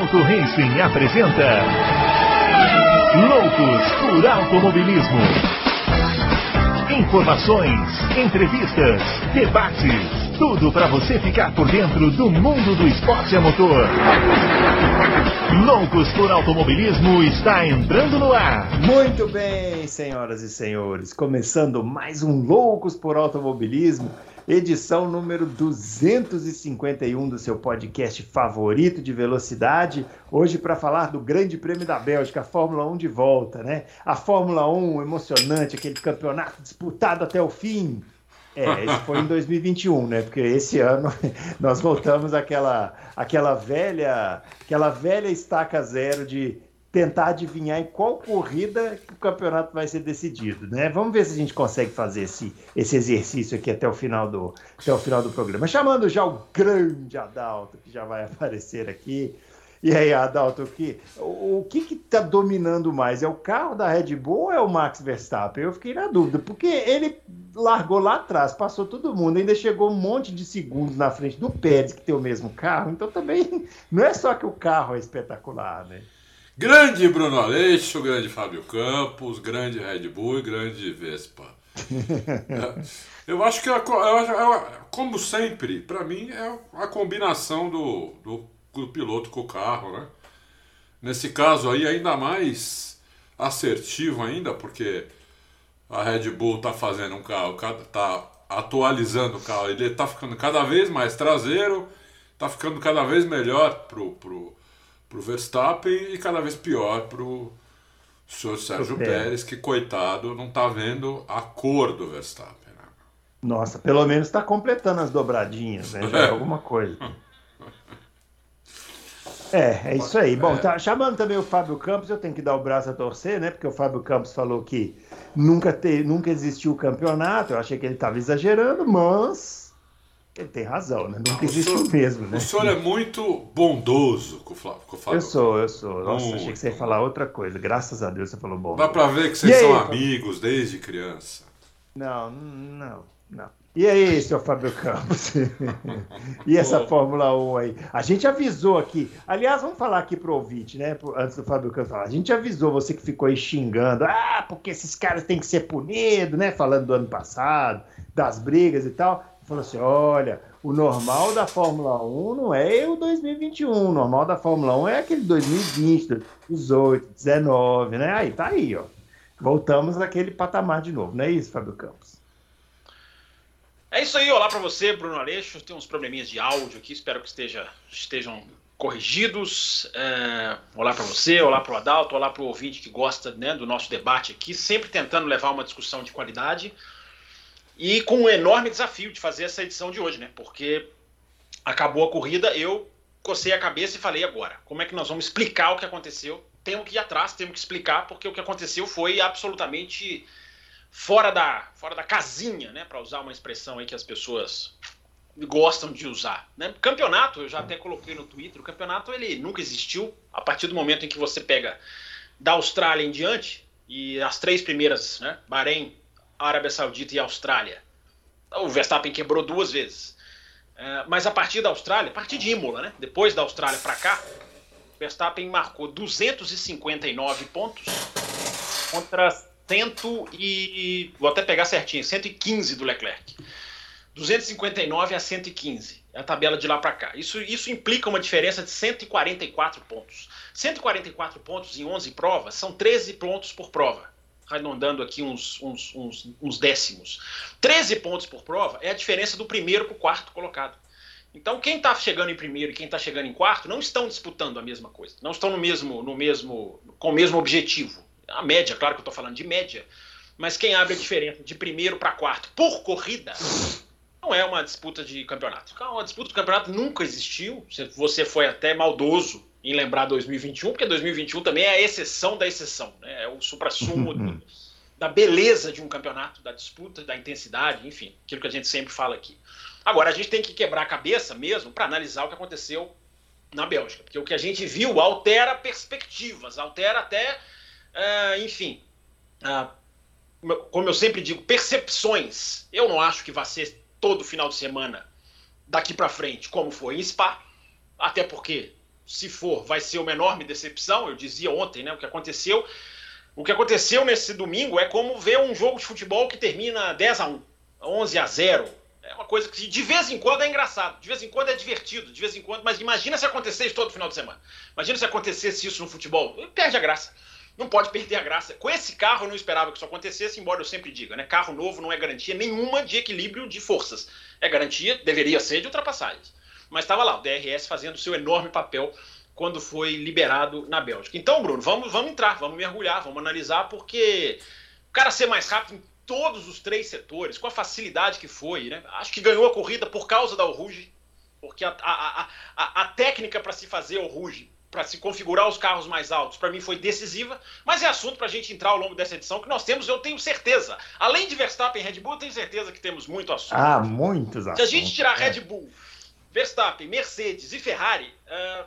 Auto Racing apresenta Loucos por Automobilismo. Informações, entrevistas, debates, tudo para você ficar por dentro do mundo do esporte a motor. Loucos por Automobilismo está entrando no ar. Muito bem, senhoras e senhores, começando mais um Loucos por Automobilismo edição número 251 do seu podcast favorito de velocidade. Hoje para falar do Grande Prêmio da Bélgica, a Fórmula 1 de volta, né? A Fórmula 1 emocionante, aquele campeonato disputado até o fim. É, isso foi em 2021, né? Porque esse ano nós voltamos àquela, àquela velha, aquela velha estaca zero de tentar adivinhar em qual corrida o campeonato vai ser decidido, né? Vamos ver se a gente consegue fazer esse, esse exercício aqui até o final do até o final do programa. Chamando já o grande Adalto que já vai aparecer aqui. E aí, Adalto, que o, o que está dominando mais? É o carro da Red Bull ou é o Max Verstappen? Eu fiquei na dúvida, porque ele largou lá atrás, passou todo mundo, ainda chegou um monte de segundos na frente do Pérez, que tem o mesmo carro, então também não é só que o carro é espetacular, né? Grande Bruno Aleixo, grande Fábio Campos, grande Red Bull e grande Vespa. Eu acho que, como sempre, para mim é a combinação do, do, do, piloto com o carro, né? Nesse caso aí, ainda mais assertivo ainda, porque a Red Bull está fazendo um carro, está atualizando o carro, ele está ficando cada vez mais traseiro, está ficando cada vez melhor pro, pro para o Verstappen e cada vez pior para o senhor Sérgio Pérez, que coitado não está vendo a cor do Verstappen. Né? Nossa, pelo menos está completando as dobradinhas, né? Já é alguma coisa. É, é isso aí. Bom, tá chamando também o Fábio Campos, eu tenho que dar o braço a torcer, né? Porque o Fábio Campos falou que nunca, te, nunca existiu o campeonato. Eu achei que ele estava exagerando, mas ele tem razão, né? Nunca existiu senhor, mesmo, né? O senhor é muito bondoso com o Flávio. Com o Flávio. Eu sou, eu sou. Nossa, muito. achei que você ia falar outra coisa. Graças a Deus você falou bom. Dá pra ver que vocês são amigos desde criança. Não, não, não. E aí, seu Fábio Campos? e essa Fórmula 1 aí? A gente avisou aqui. Aliás, vamos falar aqui pro ouvinte, né? Antes do Fábio Campos falar. A gente avisou você que ficou aí xingando. Ah, porque esses caras têm que ser punidos, né? Falando do ano passado, das brigas e tal falou assim: olha, o normal da Fórmula 1 não é o 2021, o normal da Fórmula 1 é aquele 2020, 2018, 2019, né? Aí tá aí, ó. Voltamos naquele patamar de novo, não é isso, Fábio Campos? É isso aí, olá para você, Bruno Aleixo. Tem uns probleminhas de áudio aqui, espero que esteja, estejam corrigidos. É, olá para você, olá para o Adalto, olá para o ouvinte que gosta né, do nosso debate aqui, sempre tentando levar uma discussão de qualidade. E com um enorme desafio de fazer essa edição de hoje, né? Porque acabou a corrida, eu cocei a cabeça e falei agora, como é que nós vamos explicar o que aconteceu? Temos que ir atrás, temos que explicar, porque o que aconteceu foi absolutamente fora da, fora da casinha, né? Para usar uma expressão aí que as pessoas gostam de usar. Né? Campeonato, eu já até coloquei no Twitter, o campeonato ele nunca existiu. A partir do momento em que você pega da Austrália em diante, e as três primeiras, né? Bahrein, Arábia Saudita e Austrália. O Verstappen quebrou duas vezes. É, mas a partir da Austrália, a partir de Imola, né? Depois da Austrália para cá, Verstappen marcou 259 pontos contra 100 e vou até pegar certinho, 115 do Leclerc. 259 a 115. É a tabela de lá para cá. Isso, isso implica uma diferença de 144 pontos. 144 pontos em 11 provas são 13 pontos por prova arredondando aqui uns, uns, uns, uns décimos. 13 pontos por prova é a diferença do primeiro para o quarto colocado. Então, quem está chegando em primeiro e quem está chegando em quarto não estão disputando a mesma coisa, não estão no mesmo, no mesmo, com o mesmo objetivo. A média, claro que eu estou falando de média, mas quem abre a diferença de primeiro para quarto por corrida não é uma disputa de campeonato. Então, uma disputa de campeonato nunca existiu. Você foi até maldoso em lembrar 2021, porque 2021 também é a exceção da exceção, né? é o supra-sumo da beleza de um campeonato, da disputa, da intensidade, enfim, aquilo que a gente sempre fala aqui. Agora, a gente tem que quebrar a cabeça mesmo para analisar o que aconteceu na Bélgica, porque o que a gente viu altera perspectivas, altera até, uh, enfim, uh, como eu sempre digo, percepções. Eu não acho que vai ser todo final de semana daqui para frente como foi em Spa, até porque se for, vai ser uma enorme decepção. Eu dizia ontem, né? O que aconteceu. O que aconteceu nesse domingo é como ver um jogo de futebol que termina 10 a 1, 11 a 0. É uma coisa que de vez em quando é engraçado, de vez em quando é divertido, de vez em quando, mas imagina se acontecesse todo final de semana. Imagina se acontecesse isso no futebol. Perde a graça. Não pode perder a graça. Com esse carro eu não esperava que isso acontecesse, embora eu sempre diga, né? Carro novo não é garantia nenhuma de equilíbrio de forças. É garantia, deveria ser, de ultrapassagens. Mas estava lá, o DRS fazendo seu enorme papel quando foi liberado na Bélgica. Então, Bruno, vamos, vamos entrar, vamos mergulhar, vamos analisar, porque o cara ser mais rápido em todos os três setores, com a facilidade que foi, né? Acho que ganhou a corrida por causa da Ruge, porque a, a, a, a técnica para se fazer o Ruge, para se configurar os carros mais altos, para mim foi decisiva, mas é assunto para a gente entrar ao longo dessa edição que nós temos, eu tenho certeza. Além de Verstappen e Red Bull, eu tenho certeza que temos muito assunto. Ah, muitos assuntos. Se a gente tirar Red é. Bull, Verstappen, Mercedes e Ferrari, uh,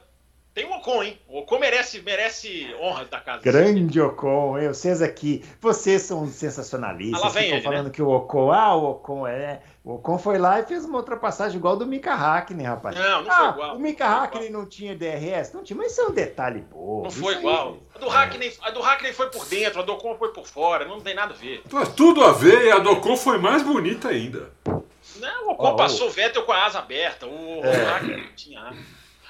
tem o Ocon, hein? O Ocon merece, merece honra da casa. Grande Ocon, hein? Vocês aqui, vocês são sensacionalistas. Ah, lá vem ele, falando né? que o Ocon, ah, o Ocon é. O Ocon foi lá e fez uma ultrapassagem igual do Mika Hakkinen, rapaz. Não, não ah, foi igual. O Mika Hakkinen não tinha DRS? Não tinha, mas isso é um detalhe bom. Não foi igual. A do, Hakkinen, a do Hakkinen foi por dentro, a do Ocon foi por fora, não tem nada a ver. Tudo a ver e a do Ocon foi mais bonita ainda. Não, o Ocon oh, passou o Vettel com a asa aberta, o, é. Não tinha asa.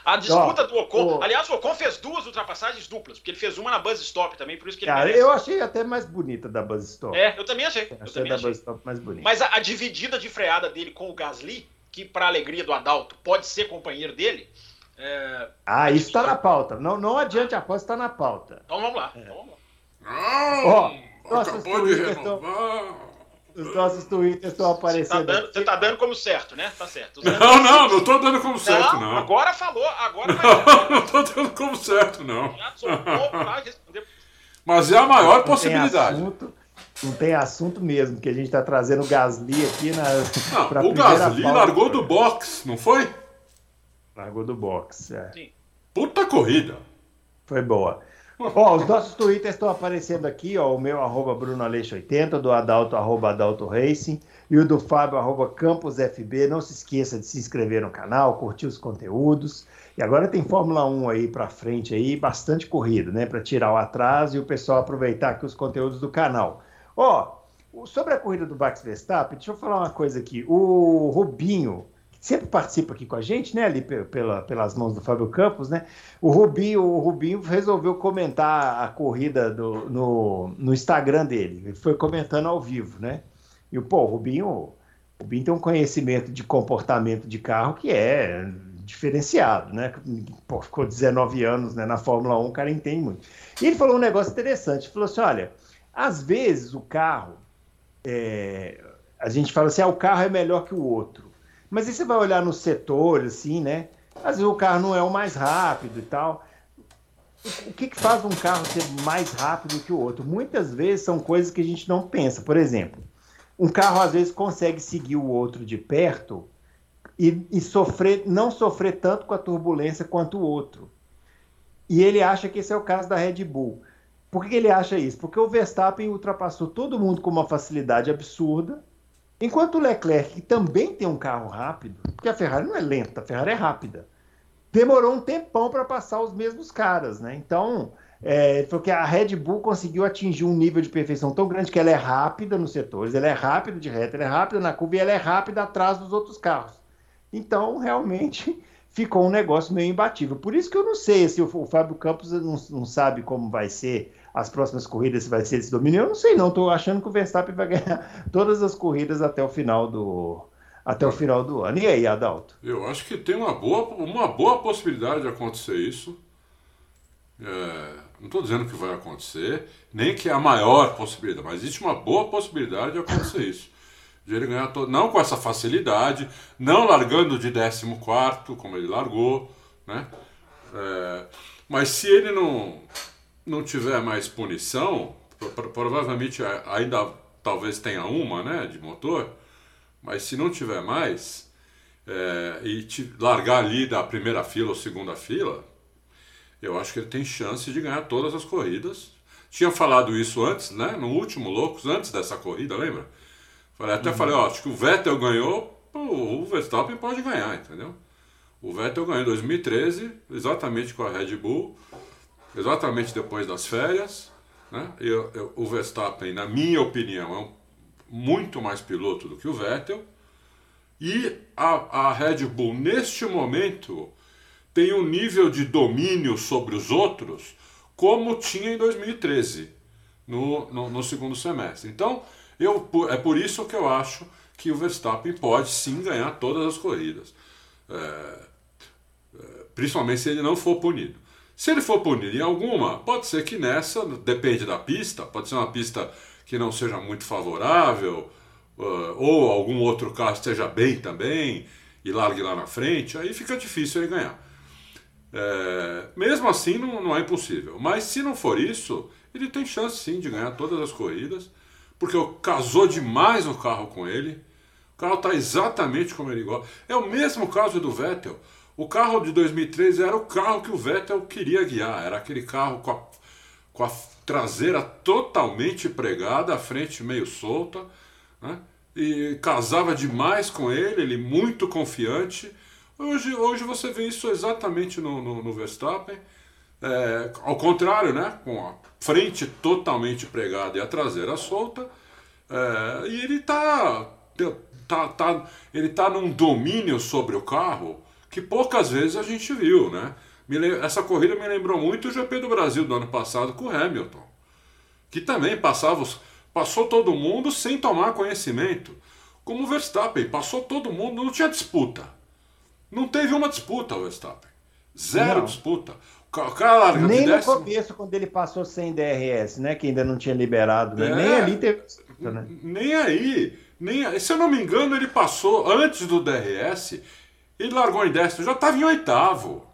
A disputa do Ocon. Aliás, o Ocon fez duas ultrapassagens duplas, porque ele fez uma na Buzz Stop também, por isso que ele Cara, eu achei até mais bonita da Buzz Stop. É, eu também achei. Eu achei também da achei. Buzz Stop mais bonita. Mas a, a, dividida de freada dele com o Gasly, que para alegria do Adalto pode ser companheiro dele. É... Ah, isso está na pauta. Não, não adiante, a aposta está na pauta. Então vamos lá. É. Então vamos lá. Não, oh, acabou de renovar. Estão... Os nossos twitters estão aparecendo. Você tá, dando, você tá dando como certo, né? Tá certo. Não, não, não tô dando como certo, não. Agora falou, agora vai. Não, não tô dando como certo, não. Mas é a maior não possibilidade. Tem assunto, não tem assunto mesmo, que a gente está trazendo o Gasly aqui na. Não, o Gasly largou do box, não foi? Largou do box, é. Sim. Puta corrida. Foi boa. Ó, os nossos twitters estão aparecendo aqui, ó, o meu arroba BrunoAleixo80, do Adalto arroba Adalto Racing e o do Fábio arroba CampusFB. Não se esqueça de se inscrever no canal, curtir os conteúdos. E agora tem Fórmula 1 aí para frente aí, bastante corrida, né, para tirar o atraso e o pessoal aproveitar aqui os conteúdos do canal. Ó, sobre a corrida do Max Verstappen, deixa eu falar uma coisa aqui. O Rubinho, sempre participa aqui com a gente, né? Ali pela, pelas mãos do Fábio Campos, né? O Rubinho, o Rubinho resolveu comentar a corrida do, no, no Instagram dele. Ele foi comentando ao vivo, né? E pô, o Rubinho, o Rubinho tem um conhecimento de comportamento de carro que é diferenciado, né? Pô, ficou 19 anos né, na Fórmula 1, o cara entende muito. E ele falou um negócio interessante. Ele falou assim: olha, às vezes o carro. É, a gente fala assim, ah, o carro é melhor que o outro. Mas aí você vai olhar no setor, assim, né? Às vezes o carro não é o mais rápido e tal. O que, que faz um carro ser mais rápido que o outro? Muitas vezes são coisas que a gente não pensa. Por exemplo, um carro às vezes consegue seguir o outro de perto e, e sofrer, não sofrer tanto com a turbulência quanto o outro. E ele acha que esse é o caso da Red Bull. Por que ele acha isso? Porque o Verstappen ultrapassou todo mundo com uma facilidade absurda Enquanto o Leclerc, que também tem um carro rápido, porque a Ferrari não é lenta, a Ferrari é rápida, demorou um tempão para passar os mesmos caras, né? Então, é, porque a Red Bull conseguiu atingir um nível de perfeição tão grande que ela é rápida nos setores, ela é rápida de reta, ela é rápida na curva e ela é rápida atrás dos outros carros. Então, realmente, ficou um negócio meio imbatível. Por isso que eu não sei se o, o Fábio Campos não, não sabe como vai ser as próximas corridas, vai ser esse domínio. Eu não sei, não. Estou achando que o Verstappen vai ganhar todas as corridas até o final do, até o final do ano. E aí, Adalto? Eu acho que tem uma boa, uma boa possibilidade de acontecer isso. É, não estou dizendo que vai acontecer, nem que é a maior possibilidade, mas existe uma boa possibilidade de acontecer isso. De ele ganhar todo, não com essa facilidade, não largando de 14, como ele largou, né? É, mas se ele não, não tiver mais punição, provavelmente ainda talvez tenha uma, né, de motor, mas se não tiver mais é, e te largar ali da primeira fila ou segunda fila, eu acho que ele tem chance de ganhar todas as corridas. Tinha falado isso antes, né, no último Loucos, antes dessa corrida, lembra? Falei, até uhum. falei, ó, acho que o Vettel ganhou, o Verstappen pode ganhar, entendeu? O Vettel ganhou em 2013, exatamente com a Red Bull, exatamente depois das férias. Né? E, eu, o Verstappen, na minha opinião, é um, muito mais piloto do que o Vettel. E a, a Red Bull, neste momento, tem um nível de domínio sobre os outros como tinha em 2013, no, no, no segundo semestre. Então, eu, é por isso que eu acho que o Verstappen pode sim ganhar todas as corridas. É, é, principalmente se ele não for punido. Se ele for punido em alguma, pode ser que nessa, depende da pista, pode ser uma pista que não seja muito favorável, uh, ou algum outro carro esteja bem também e largue lá na frente, aí fica difícil ele ganhar. É, mesmo assim, não, não é impossível. Mas se não for isso, ele tem chance sim de ganhar todas as corridas, porque casou demais o carro com ele. O carro está exatamente como ele gosta. É o mesmo caso do Vettel. O carro de 2013 era o carro que o Vettel queria guiar. Era aquele carro com a, com a traseira totalmente pregada, a frente meio solta. Né? E casava demais com ele, ele muito confiante. Hoje, hoje você vê isso exatamente no, no, no Verstappen. É, ao contrário, né? com a frente totalmente pregada e a traseira solta. É, e ele está tá, tá, ele tá num domínio sobre o carro que poucas vezes a gente viu, né? Essa corrida me lembrou muito o GP do Brasil do ano passado com o Hamilton, que também passava, passou todo mundo sem tomar conhecimento. Como o Verstappen, passou todo mundo, não tinha disputa. Não teve uma disputa o Verstappen. Zero não. disputa. O cara larga Nem no começo, quando ele passou sem DRS, né? Que ainda não tinha liberado, né? É, nem ali teve disputa, né? Nem aí. Nem aí. Se eu não me engano, ele passou antes do DRS ele largou em décimo, já estava em oitavo.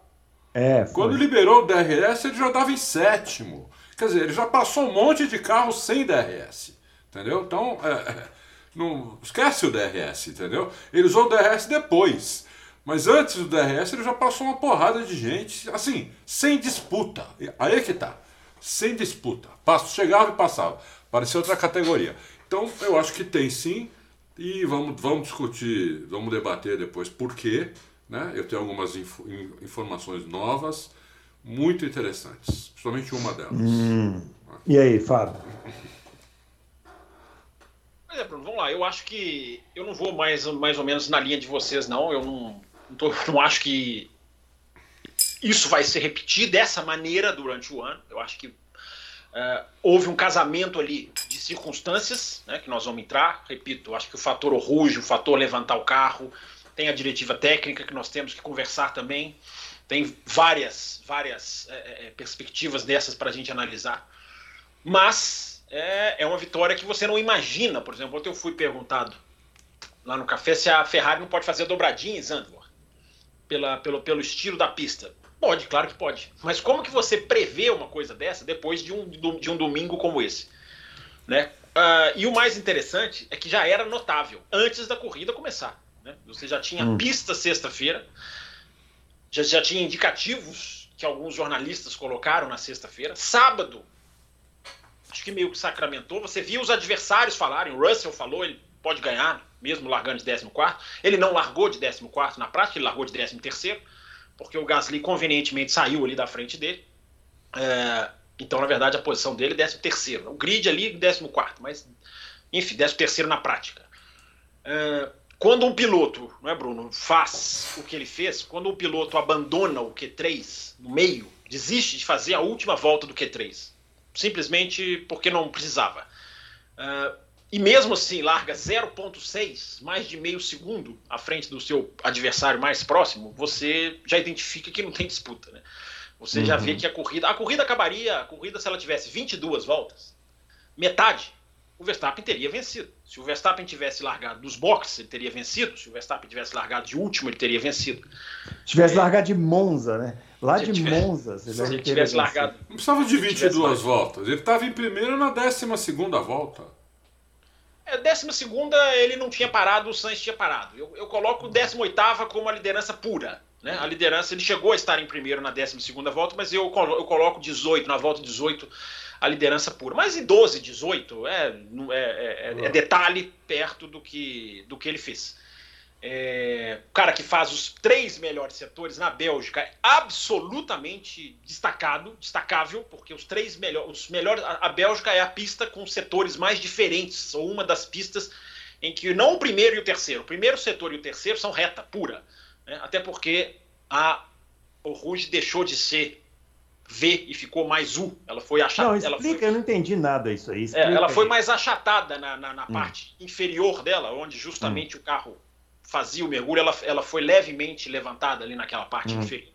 É, foi. Quando liberou o DRS, ele já estava em sétimo. Quer dizer, ele já passou um monte de carro sem DRS. Entendeu? Então, é, é não esquece o DRS, entendeu? Ele usou o DRS depois. Mas antes do DRS, ele já passou uma porrada de gente, assim, sem disputa. Aí é que tá. Sem disputa. Chegava e passava. Parecia outra categoria. Então, eu acho que tem sim e vamos, vamos discutir, vamos debater depois por quê. Né? Eu tenho algumas inf informações novas, muito interessantes, principalmente uma delas. Hum. E aí, Fábio? É, Bruno, vamos lá. Eu acho que eu não vou mais, mais ou menos na linha de vocês, não. Eu não, não, tô, não acho que isso vai se repetir dessa maneira durante o ano. Eu acho que Uh, houve um casamento ali de circunstâncias, né, que nós vamos entrar. Repito, acho que o fator orrugem, o fator levantar o carro, tem a diretiva técnica que nós temos que conversar também. Tem várias, várias é, é, perspectivas dessas para a gente analisar. Mas é, é, uma vitória que você não imagina. Por exemplo, ontem eu fui perguntado lá no café se a Ferrari não pode fazer dobradinha em Zandvoort, pela, pelo, pelo estilo da pista. Pode, claro que pode. Mas como que você prevê uma coisa dessa depois de um, de um domingo como esse? Né? Uh, e o mais interessante é que já era notável antes da corrida começar. Né? Você já tinha hum. pista sexta-feira, já, já tinha indicativos que alguns jornalistas colocaram na sexta-feira. Sábado, acho que meio que sacramentou. Você viu os adversários falarem. O Russell falou, ele pode ganhar, mesmo largando de 14. Ele não largou de 14 na prática, ele largou de 13 porque o Gasly convenientemente saiu ali da frente dele. É, então, na verdade, a posição dele é 13 O grid ali, 14, mas, enfim, 13 na prática. É, quando um piloto, não é, Bruno, faz o que ele fez, quando um piloto abandona o Q3 no meio, desiste de fazer a última volta do Q3, simplesmente porque não precisava. É, e mesmo assim larga 0,6, mais de meio segundo à frente do seu adversário mais próximo, você já identifica que não tem disputa. Né? Você uhum. já vê uhum. que a corrida. A corrida acabaria, a corrida, se ela tivesse 22 voltas, metade, o Verstappen teria vencido. Se o Verstappen tivesse largado dos boxes, ele teria vencido. Se o Verstappen tivesse largado de último, ele teria vencido. Tivesse é... largado de Monza, né? Lá de tivesse, Monza, se ele tivesse largado. Não precisava de 22 voltas. Ele estava em primeiro na 12 volta. É, décima segunda ele não tinha parado, o Sainz tinha parado. Eu, eu coloco o décima oitava como a liderança pura. Né? A liderança, ele chegou a estar em primeiro na décima segunda volta, mas eu, eu coloco 18, na volta 18, a liderança pura. Mas em 12, 18, é, é, é, é detalhe perto do que, do que ele fez. É, o cara que faz os três melhores setores na Bélgica é absolutamente destacado, destacável, porque os três melhores, os melhores, a, a Bélgica é a pista com setores mais diferentes, ou uma das pistas em que não o primeiro e o terceiro, o primeiro setor e o terceiro são reta pura, né? até porque a o Rouge deixou de ser V e ficou mais U. Ela foi achatada. Não, explica, foi... eu não entendi nada isso aí. É, ela foi mais achatada na, na, na hum. parte inferior dela, onde justamente hum. o carro fazia o mergulho, ela, ela foi levemente levantada ali naquela parte hum. inferior.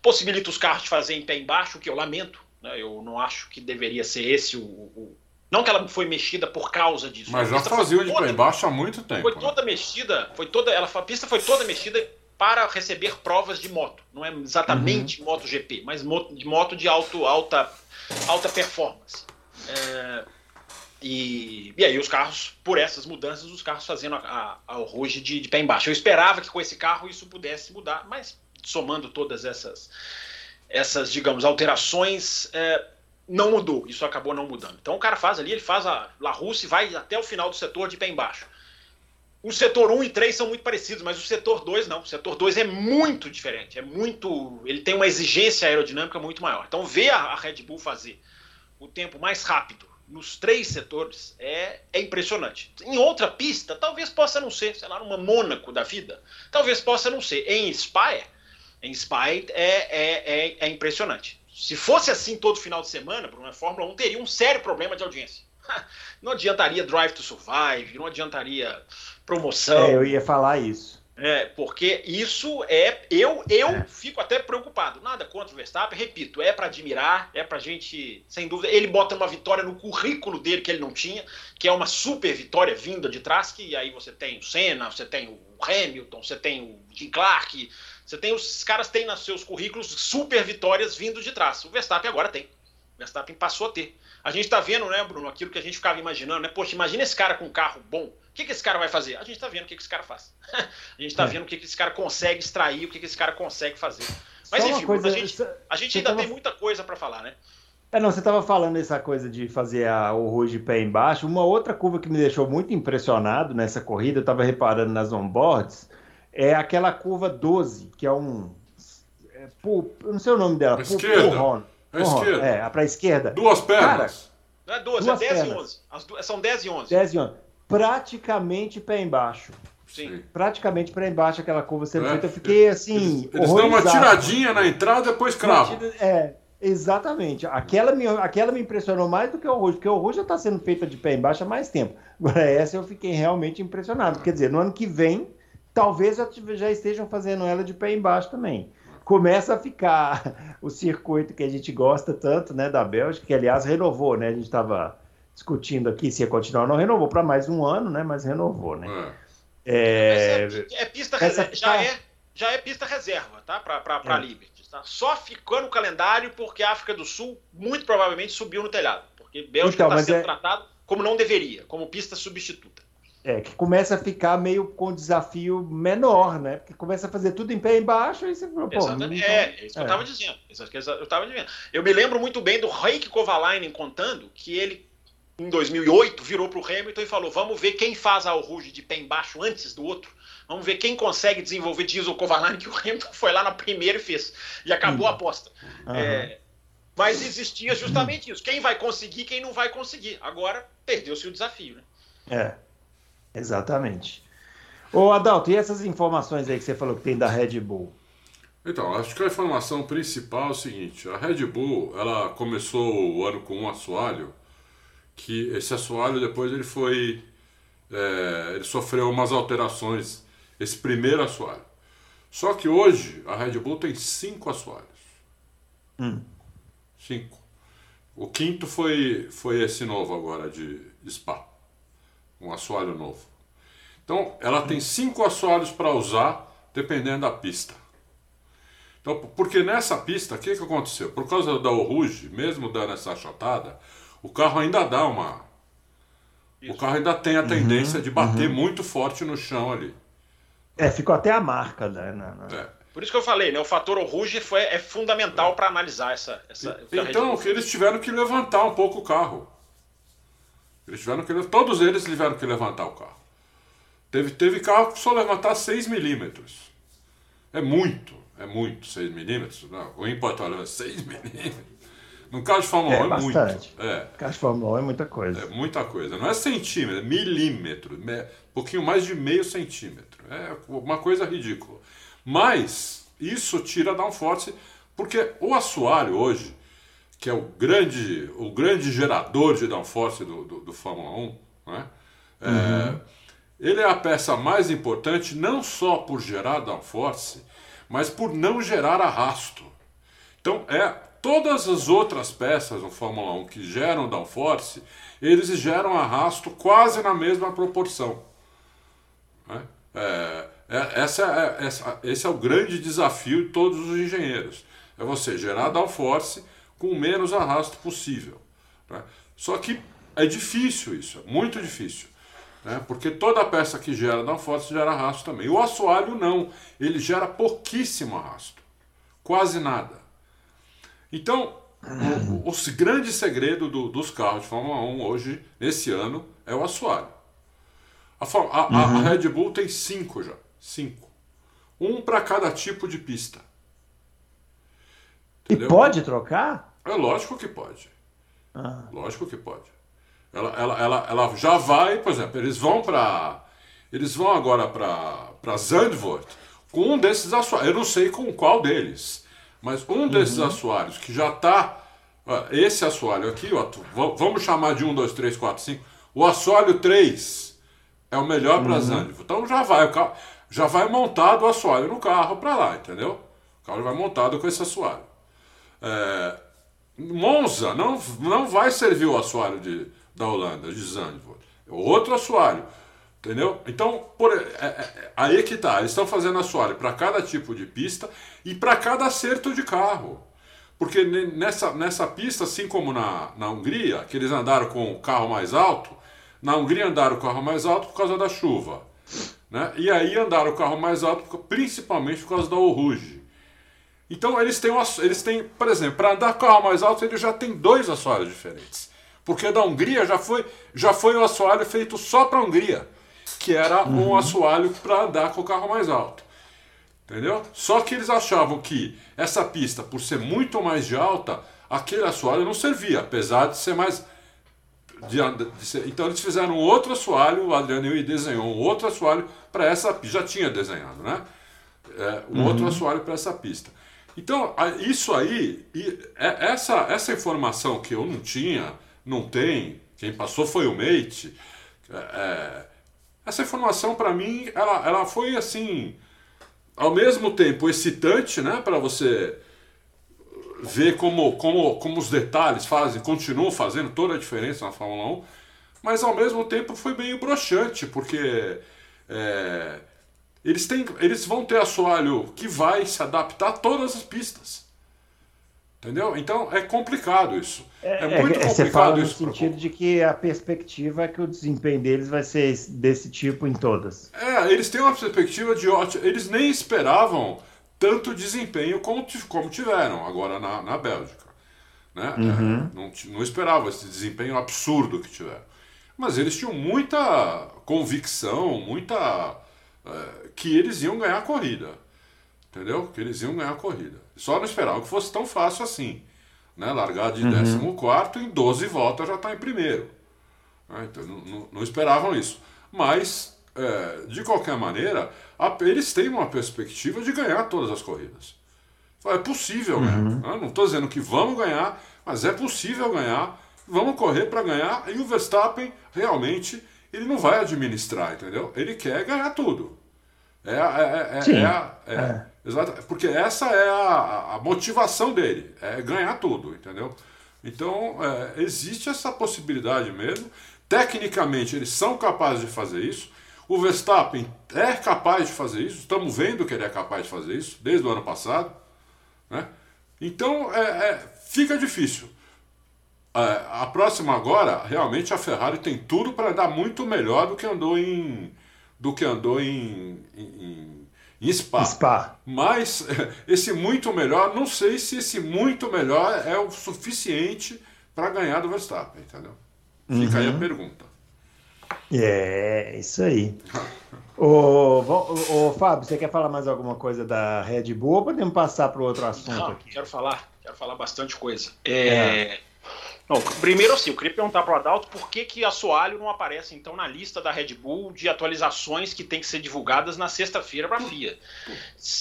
Possibilita os carros de fazer em pé embaixo, o que eu lamento. Né? Eu não acho que deveria ser esse o, o, Não que ela foi mexida por causa disso. Mas já fazia de pé embaixo há muito tempo. Foi né? toda né? mexida, foi toda. Ela, a pista foi toda mexida para receber provas de moto. Não é exatamente uhum. MotoGP, mas de moto de alto, alta, alta performance. É, e, e aí os carros, por essas mudanças, os carros fazendo a, a, de, de pé embaixo. Eu esperava que com esse carro isso pudesse mudar, mas somando todas essas, essas digamos, alterações, é, não mudou. Isso acabou não mudando. Então o cara faz ali, ele faz a La Russe e vai até o final do setor de pé embaixo. O setor 1 e 3 são muito parecidos, mas o setor 2 não. O setor 2 é muito diferente. É muito. Ele tem uma exigência aerodinâmica muito maior. Então, ver a Red Bull fazer o tempo mais rápido nos três setores é, é impressionante. Em outra pista, talvez possa não ser, sei lá, numa Mônaco da vida, talvez possa não ser. Em Spa, em Spa é, é, é, é impressionante. Se fosse assim todo final de semana, para uma Fórmula 1 teria um sério problema de audiência. Não adiantaria Drive to Survive, não adiantaria promoção. É, eu ia falar isso. É, porque isso é. Eu, eu é. fico até preocupado. Nada contra o Verstappen, repito, é para admirar, é pra gente, sem dúvida. Ele bota uma vitória no currículo dele que ele não tinha, que é uma super vitória vinda de trás, que aí você tem o Senna, você tem o Hamilton, você tem o Jim Clark, você tem os caras têm nos seus currículos super vitórias vindo de trás. O Verstappen agora tem. O Verstappen passou a ter. A gente está vendo, né, Bruno, aquilo que a gente ficava imaginando, né? Poxa, imagina esse cara com um carro bom que, que esse cara vai fazer? A gente está vendo o que, que esse cara faz. a gente está é. vendo o que, que esse cara consegue extrair, o que, que esse cara consegue fazer. Mas Só enfim, coisa, a gente, a gente ainda tava... tem muita coisa para falar, né? É, não, você estava falando essa coisa de fazer a, o Rouge de pé embaixo. Uma outra curva que me deixou muito impressionado nessa corrida, eu estava reparando nas onboards, é aquela curva 12, que é um. É, eu não sei o nome dela. Esquerda. Porron, é, esquerda. é, para a esquerda. Duas pernas. Cara, não é 12, é 10 pernas. e 11. As, são 10 e 11. 10 e 11 praticamente pé embaixo. Sim. Praticamente pé embaixo aquela curva sendo é. feita. Eu fiquei assim. Eles, eles dão uma tiradinha na entrada e depois cravo. É, exatamente. Aquela me, aquela me impressionou mais do que o Rouge, porque o Rouge já está sendo feita de pé embaixo há mais tempo. Agora, essa eu fiquei realmente impressionado. Quer dizer, no ano que vem, talvez já, já estejam fazendo ela de pé embaixo também. Começa a ficar o circuito que a gente gosta tanto, né, da Bélgica, que aliás renovou, né? A gente estava discutindo aqui se ia continuar ou não, renovou para mais um ano, né? Mas renovou, né? É, é, é pista reserva, já é já é pista reserva, tá? Para é. Liberty. Tá? Só ficou no calendário porque a África do Sul muito provavelmente subiu no telhado, porque Bélgica está então, sendo é... tratado como não deveria, como pista substituta. É, que começa a ficar meio com desafio menor, né? Porque começa a fazer tudo em pé embaixo e você pô, Exatamente. Então, é, é isso que eu estava dizendo. Isso que eu estava dizendo. Eu me lembro muito bem do Reiki Kovalainen contando que ele em 2008, virou para o Hamilton e falou: vamos ver quem faz a Rouge de pé embaixo antes do outro. Vamos ver quem consegue desenvolver diesel Kovalainen, que o Hamilton foi lá na primeira e fez. E acabou a aposta. Uhum. É, mas existia justamente isso. Quem vai conseguir, quem não vai conseguir. Agora, perdeu-se o desafio. Né? É, exatamente. Ô Adalto, e essas informações aí que você falou que tem da Red Bull? Então, acho que a informação principal é o seguinte: a Red Bull ela começou o ano com um assoalho que esse assoalho depois ele foi é, ele sofreu umas alterações esse primeiro assoalho. Só que hoje a Red Bull tem cinco assoalhos. Hum. cinco. O quinto foi foi esse novo agora de, de Spa. Um assoalho novo. Então ela tem cinco assoalhos para usar dependendo da pista. Então porque nessa pista o que, que aconteceu? Por causa da Rouge mesmo dando essa achatada o carro ainda dá uma. Isso. O carro ainda tem a uhum, tendência uhum, de bater uhum. muito forte no chão ali. É, ficou até a marca, né? Na, na... É. Por isso que eu falei, né? O fator Rouge foi, é fundamental para analisar essa. essa então, que eles tiveram que levantar um pouco o carro. Eles tiveram que. Todos eles tiveram que levantar o carro. Teve, teve carro que só levantar 6 milímetros. É muito, é muito, 6 milímetros. Não, o Alegre é 6 milímetros. No caso de Fórmula É 1 é bastante. muito. É, Carro de Fórmula 1 é muita coisa. é muita coisa. Não é centímetro, é milímetro. me- Um pouquinho mais de meio centímetro. É uma coisa ridícula. Mas isso tira downforce, porque o assoalho hoje, que é o grande, o grande gerador de downforce do, do, do Fórmula 1, né? É, ele é a peça mais importante não só por gerar downforce, mas por não gerar arrasto. Então, é todas as outras peças no Fórmula 1 que geram downforce, eles geram arrasto quase na mesma proporção. né? É, é- essa é, essa- esse é o grande desafio de todos os engenheiros. É você gerar downforce com o menos arrasto possível. né? Só que é difícil isso, é muito difícil. né? Porque toda peça que gera downforce gera arrasto também. O assoalho não, ele gera pouquíssimo arrasto, quase nada. Então, o, o grande segredo do- dos carros de Fórmula 1 hoje, nesse ano, é o assoalho. A, a- a- a Red Bull tem cinco já. Cinco. Um para cada tipo de pista. E Entendeu? pode trocar? É lógico que pode. Ah, Lógico que pode. Ela, ela, ela, ela já vai, por exemplo, eles vão para. Eles vão agora para Zandvoort com um desses assoalhos. Eu não sei com qual deles, mas um desses assoalhos que já está. Esse assoalho aqui, ó, vamos chamar de 1, 2, 3, 4, 5. O assoalho 3 é o melhor para Zandvoort. Então já vai, o carro, já vai montado o assoalho no carro para lá, entendeu? O carro vai montado com esse assoalho. É, Monza não, não vai servir o assoalho de, da Holanda, de Zandvoort. É outro assoalho. Entendeu? Então, por, é, é, aí que tá. Eles estão fazendo assoalho para cada tipo de pista e para cada acerto de carro. Porque ne- nessa, nessa pista, assim como na, na Hungria, que eles andaram com o carro mais alto, na Hungria andaram o carro mais alto por causa da chuva. Né? E aí andaram o carro mais alto principalmente por causa da Rouge. Então eles têm, eles têm, por exemplo, para andar carro mais alto, ele já tem dois assoalhos diferentes. Porque da Hungria já foi, já foi um assoalho feito só para a Hungria, que era um assoalho para andar com o carro mais alto. Entendeu? Só que eles achavam que essa pista, por ser muito mais de alta, aquele assoalho não servia, apesar de ser mais. de de ser- então eles fizeram um outro assoalho, o Adriano Newey desenhou um outro assoalho para essa pista. Já tinha desenhado, né? É, um outro assoalho para essa pista. Então, isso aí, e é- essa, essa informação que eu não tinha, não tem, quem passou foi o Mate, é, é, essa informação para mim, ela, ela foi assim, ao mesmo tempo excitante, né, para você ver como, como, como os detalhes fazem, continuam fazendo toda a diferença na Fórmula 1, mas ao mesmo tempo foi meio broxante, porque é, eles, têm, eles vão ter assoalho que vai se adaptar a todas as pistas. Entendeu? Então é complicado isso. É, muito é, você fala complicado no isso. pra- sentido de que a perspectiva é que o desempenho deles vai ser esse- desse tipo em todas. É, eles têm uma perspectiva de ótimo. Eles nem esperavam tanto desempenho como, como tiveram agora na, na Bélgica. Né? É, não, ti- não esperavam esse desempenho absurdo que tiveram. Mas eles tinham muita convicção, muita. é, que eles iam ganhar a corrida. Entendeu? Que eles iam ganhar a corrida. Só não esperavam que fosse tão fácil assim. Né? Largar de 14 em 12 voltas já está em primeiro. né? Então, não, não- não esperavam isso. Mas, é, de qualquer maneira, a- eles têm uma perspectiva de ganhar todas as corridas. É possível ganhar. né? Não estou dizendo que vamos ganhar, mas é possível ganhar. Vamos correr para ganhar. E o Verstappen, realmente, ele não vai administrar, entendeu? Ele quer ganhar tudo. É, a- é, é, é é- exato, porque essa é a, a motivação dele, é ganhar tudo, entendeu? Então, é, existe essa possibilidade mesmo. Tecnicamente, eles são capazes de fazer isso. O Verstappen é capaz de fazer isso. Estamos vendo que ele é capaz de fazer isso desde o ano passado. Né? Então, é, é, fica difícil. É, a próxima agora, realmente a Ferrari tem tudo para andar muito melhor do que andou em do que andou em, em, em- em Spa. Spa. Mas esse muito melhor, não sei se esse muito melhor é o suficiente para ganhar do Verstappen, entendeu? Fica aí a pergunta. É, isso aí. Ô, ô, ô, Fábio, você quer falar mais alguma coisa da Red Bull ou podemos passar para outro assunto Não, aqui? Quero falar, quero falar bastante coisa. É... É. Não, primeiro assim, eu queria perguntar para o Adalto por que, que assoalho não aparece então na lista da Red Bull de atualizações que tem que ser divulgadas na sexta-feira para a FIA.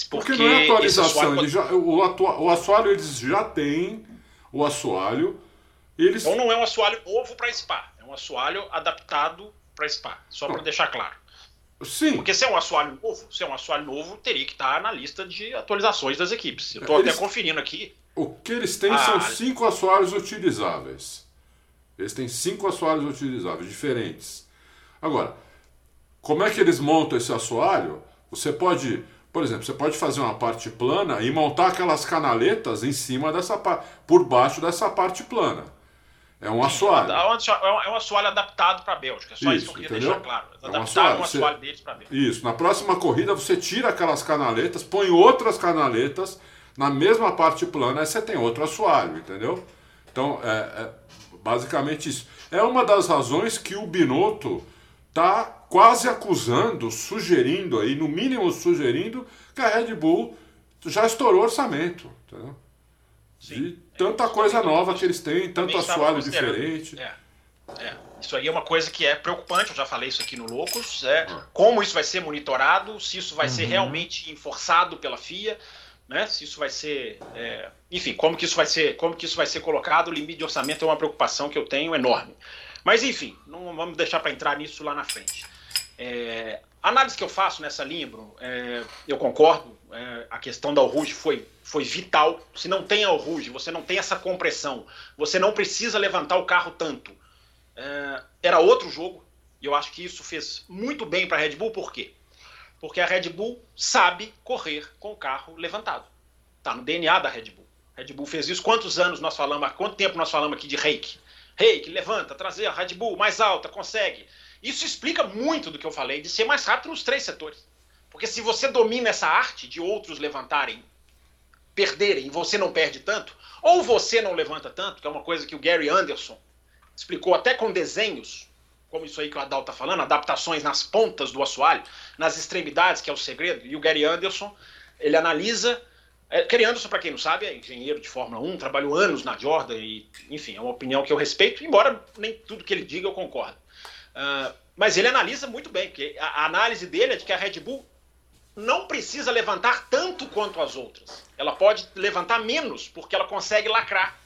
Porque, Porque não é atualização, já, o, atua, o assoalho eles já têm o assoalho. Eles... Então não é um assoalho novo para Spa, é um assoalho adaptado para Spa, só para deixar claro. Sim. Porque se é um assoalho novo, se é um assoalho novo, teria que estar na lista de atualizações das equipes. Eu estou eles... até conferindo aqui. O que eles têm ah, são cinco assoalhos utilizáveis. Eles têm cinco assoalhos utilizáveis, diferentes. Agora, como é que eles montam esse assoalho? Você pode, por exemplo, você pode fazer uma parte plana e montar aquelas canaletas em cima dessa parte, por baixo dessa parte plana. É um assoalho. É um assoalho adaptado para a Bélgica. É só isso, isso que eu queria entendeu? deixar claro. Adaptaram é um assoalho, um assoalho deles para a Bélgica. Isso. Na próxima corrida você tira aquelas canaletas, põe outras canaletas na mesma parte plana, aí você tem outro assoalho, entendeu? Então, é, é basicamente isso. É uma das razões que o Binotto está quase acusando, sugerindo aí, no mínimo sugerindo, que a Red Bull já estourou orçamento, entendeu? Sim. De tanta coisa nova que eles têm, tanto assoalho diferente. É, é. Isso aí é uma coisa que é preocupante, eu já falei isso aqui no Loucos, é como isso vai ser monitorado, se isso vai uhum. ser realmente enforçado pela FIA, né? Se isso vai ser, é, enfim, como que isso vai ser, como que isso vai ser colocado, o limite de orçamento é uma preocupação que eu tenho enorme. Mas enfim, não vamos deixar para entrar nisso lá na frente. É, a análise que eu faço nessa linha, Bruno, é, eu concordo, é, a questão da Ruge foi, foi vital. Se não tem a Ruge, você não tem essa compressão, você não precisa levantar o carro tanto. É, era outro jogo, e eu acho que isso fez muito bem para a Red Bull, por quê? Porque a Red Bull sabe correr com o carro levantado. Está no DNA da Red Bull. A Red Bull fez isso. Quantos anos nós falamos, há quanto tempo nós falamos aqui de reiki? Reiki, levanta, trazer a Red Bull mais alta, consegue. Isso explica muito do que eu falei de ser mais rápido nos três setores. Porque se você domina essa arte de outros levantarem, perderem, e você não perde tanto, ou você não levanta tanto, que é uma coisa que o Gary Anderson explicou até com desenhos, como isso aí que o Adal está falando, adaptações nas pontas do assoalho, nas extremidades, que é o segredo, e o Gary Anderson, ele analisa. É, Gary Anderson, para quem não sabe, é engenheiro de Fórmula 1, trabalhou anos na Jordan, e, enfim, é uma opinião que eu respeito, embora nem tudo que ele diga eu concordo. Uh, mas ele analisa muito bem, porque a, a análise dele é de que a Red Bull não precisa levantar tanto quanto as outras. Ela pode levantar menos, porque ela consegue lacrar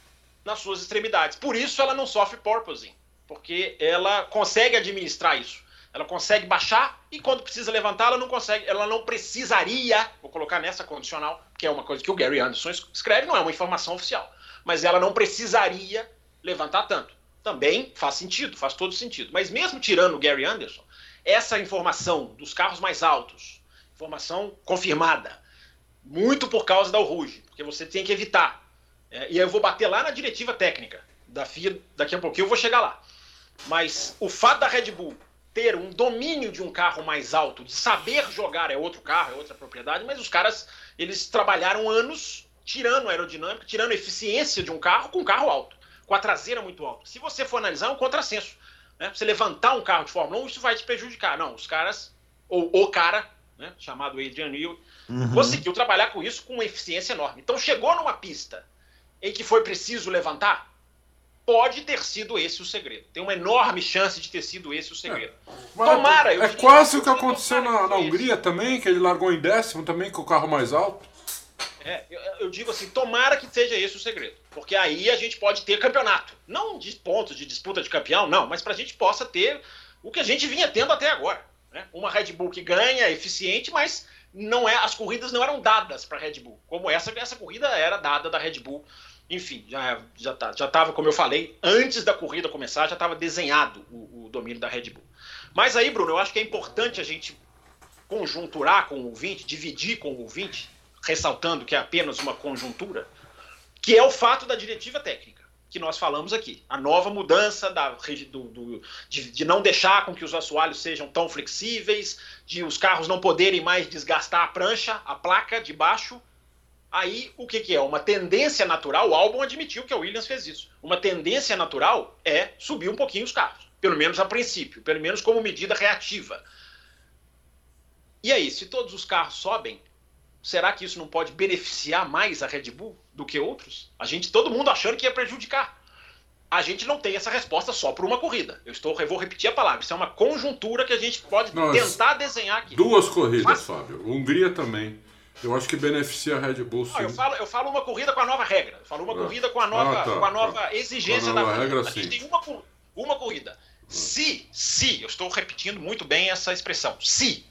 nas suas extremidades. Por isso ela não sofre porpoising porque ela consegue administrar isso. Ela consegue baixar e quando precisa levantar, ela não consegue, ela não precisaria, vou colocar nessa condicional, que é uma coisa que o Gary Anderson escreve, não é uma informação oficial, mas ela não precisaria levantar tanto. Também faz sentido, faz todo sentido. Mas mesmo tirando o Gary Anderson, essa informação dos carros mais altos, informação confirmada, muito por causa da Ruge, porque você tem que evitar. É, e aí eu vou bater lá na diretiva técnica da FIA, daqui a pouquinho eu vou chegar lá. Mas o fato da Red Bull ter um domínio de um carro mais alto, de saber jogar, é outro carro, é outra propriedade, mas os caras, eles trabalharam anos tirando a aerodinâmica, tirando a eficiência de um carro com carro alto, com a traseira muito alta. Se você for analisar, é um contrassenso. Né? Você levantar um carro de Fórmula 1, isso vai te prejudicar. Não, os caras, ou o cara, né, chamado Adrian Newey, uhum. conseguiu trabalhar com isso com uma eficiência enorme. Então chegou numa pista em que foi preciso levantar, pode ter sido esse o segredo. Tem uma enorme chance de ter sido esse o segredo. É, Tomara, eu É quase o que aconteceu na, na Hungria esse. também, que ele largou em décimo também com o carro mais alto. É, eu, eu, digo assim, tomara que seja esse o segredo. Porque aí a gente pode ter campeonato. Não de pontos, de disputa de campeão, não, mas para a gente possa ter o que a gente vinha tendo até agora. Né? Uma Red Bull que ganha, eficiente, mas não é, as corridas não eram dadas para Red Bull. Como essa, essa corrida era dada da Red Bull enfim, já já tá, já estava, como eu falei, antes da corrida começar, já estava desenhado o, o, domínio da Red Bull. Mas aí, Bruno, eu acho que é importante a gente conjunturar com o ouvinte, dividir com o ouvinte, ressaltando que é apenas uma conjuntura, que é o fato da diretiva técnica que nós falamos aqui. A nova mudança da, do, do, de, de, não deixar com que os assoalhos sejam tão flexíveis, de os carros não poderem mais desgastar a prancha, a placa de baixo, Aí, o que, que, é? Uma tendência natural, o álbum admitiu que a Williams fez isso. Uma tendência natural é subir um pouquinho os carros, pelo menos a princípio, pelo menos como medida reativa. E aí, se todos os carros sobem, será que isso não pode beneficiar mais a Red Bull do que outros? A gente, todo mundo achando que ia prejudicar. A gente não tem essa resposta só por uma corrida. Eu estou, eu vou repetir a palavra. Isso é uma conjuntura que a gente pode tentar desenhar aqui. Duas corridas, Mas, Fábio. Hungria também. Eu acho que beneficia a Red Bull. Sim. Não, eu, falo, eu falo uma corrida com a nova regra. Eu falo uma é. corrida com a nova, ah, tá, com a nova tá. exigência a nova da regra. A gente tem uma, uma corrida. Se, se, eu estou repetindo muito bem essa expressão, se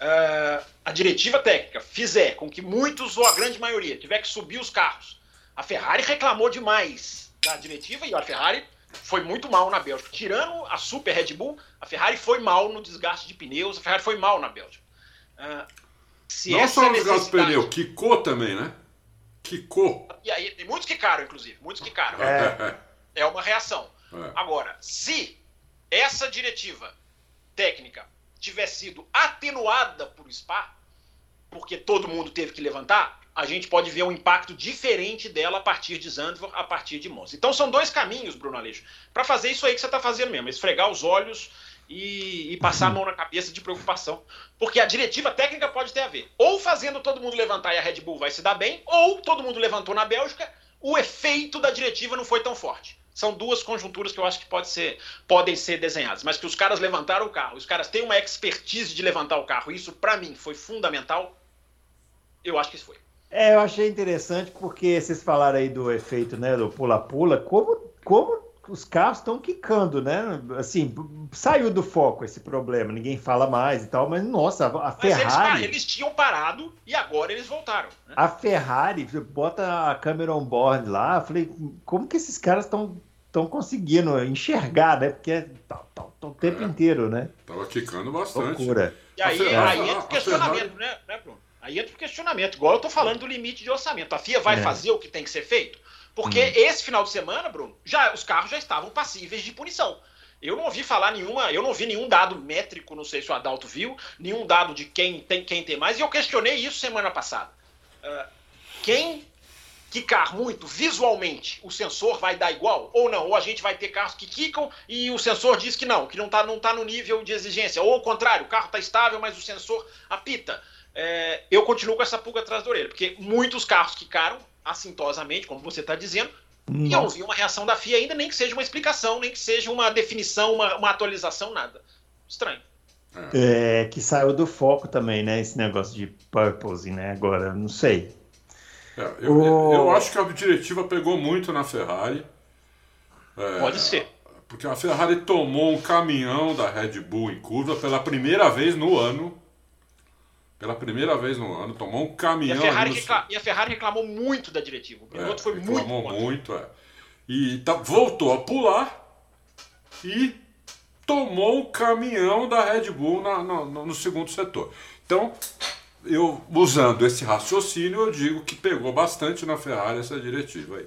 uh, a diretiva técnica fizer com que muitos ou a grande maioria tiver que subir os carros, a Ferrari reclamou demais da diretiva e a Ferrari foi muito mal na Bélgica. Tirando a Super Red Bull, a Ferrari foi mal no desgaste de pneus, a Ferrari foi mal na Bélgica. Uh, se Não só no desgaste de pneu, quicou também, né? Quicou. E aí, tem muitos que caram, inclusive, muitos que caram. É, é uma reação. É. Agora, se essa diretiva técnica tivesse sido atenuada por Spa, porque todo mundo teve que levantar, a gente pode ver um impacto diferente dela a partir de Zandvoort, a partir de Monza. Então são dois caminhos, Bruno Aleixo, para fazer isso aí que você está fazendo mesmo, esfregar os olhos e, e, passar a mão na cabeça de preocupação. Porque a diretiva técnica pode ter a ver. Ou fazendo todo mundo levantar e a Red Bull vai se dar bem, ou todo mundo levantou na Bélgica, o efeito da diretiva não foi tão forte. São duas conjunturas que eu acho que pode ser, podem ser desenhadas. Mas que os caras levantaram o carro, os caras têm uma expertise de levantar o carro, isso para mim foi fundamental. Eu acho que isso foi. É, eu achei interessante porque vocês falaram aí do efeito, né, do pula-pula, como, como os carros estão quicando, né? Assim, saiu do foco esse problema, ninguém fala mais e tal, mas nossa, a mas Ferrari. Eles, eles, tinham parado e agora eles voltaram. Né? A Ferrari bota a câmera on board lá, falei, como que esses caras estão estão conseguindo enxergar, né? Porque é tá, tá, tá o tempo é, inteiro, né? Tava quicando bastante. Loucura. E aí, Ferrari, aí entra o questionamento, Ferrari... né, né, Bruno? Aí entra o questionamento, igual eu tô falando do limite de orçamento. A FIA vai é. fazer o que tem que ser feito? Porque hum. esse final de semana, Bruno, já os carros já estavam passíveis de punição. Eu não ouvi falar nenhuma, eu não vi nenhum dado métrico, não sei se o Adalto viu, nenhum dado de quem tem quem tem mais, e eu questionei isso semana passada. Uh, quem quicar muito visualmente, o sensor vai dar igual ou não? Ou a gente vai ter carros que quicam e o sensor diz que não, que não está não tá no nível de exigência. Ou ao contrário, o carro está estável, mas o sensor apita. É, eu continuo com essa pulga atrás da orelha, porque muitos carros quicaram, assintosamente, como você está dizendo, Nossa. e eu vi uma reação da FIA ainda, nem que seja uma explicação, nem que seja uma definição, uma, uma atualização, nada. Estranho. É, que saiu do foco também, né? Esse negócio de purpose, né? Agora, não sei. É, eu, o... eu, acho que a diretiva pegou muito na Ferrari. É, Pode ser. Porque a Ferrari tomou um caminhão da Red Bull em curva pela primeira vez no ano pela primeira vez no ano, tomou um caminhão. E a Ferrari, recla... e a Ferrari reclamou muito da diretiva. O piloto é, foi muito Reclamou muito, é. E tá, voltou a pular e tomou um caminhão da Red Bull na, no, no segundo setor. Então, eu usando esse raciocínio, eu digo que pegou bastante na Ferrari essa diretiva aí.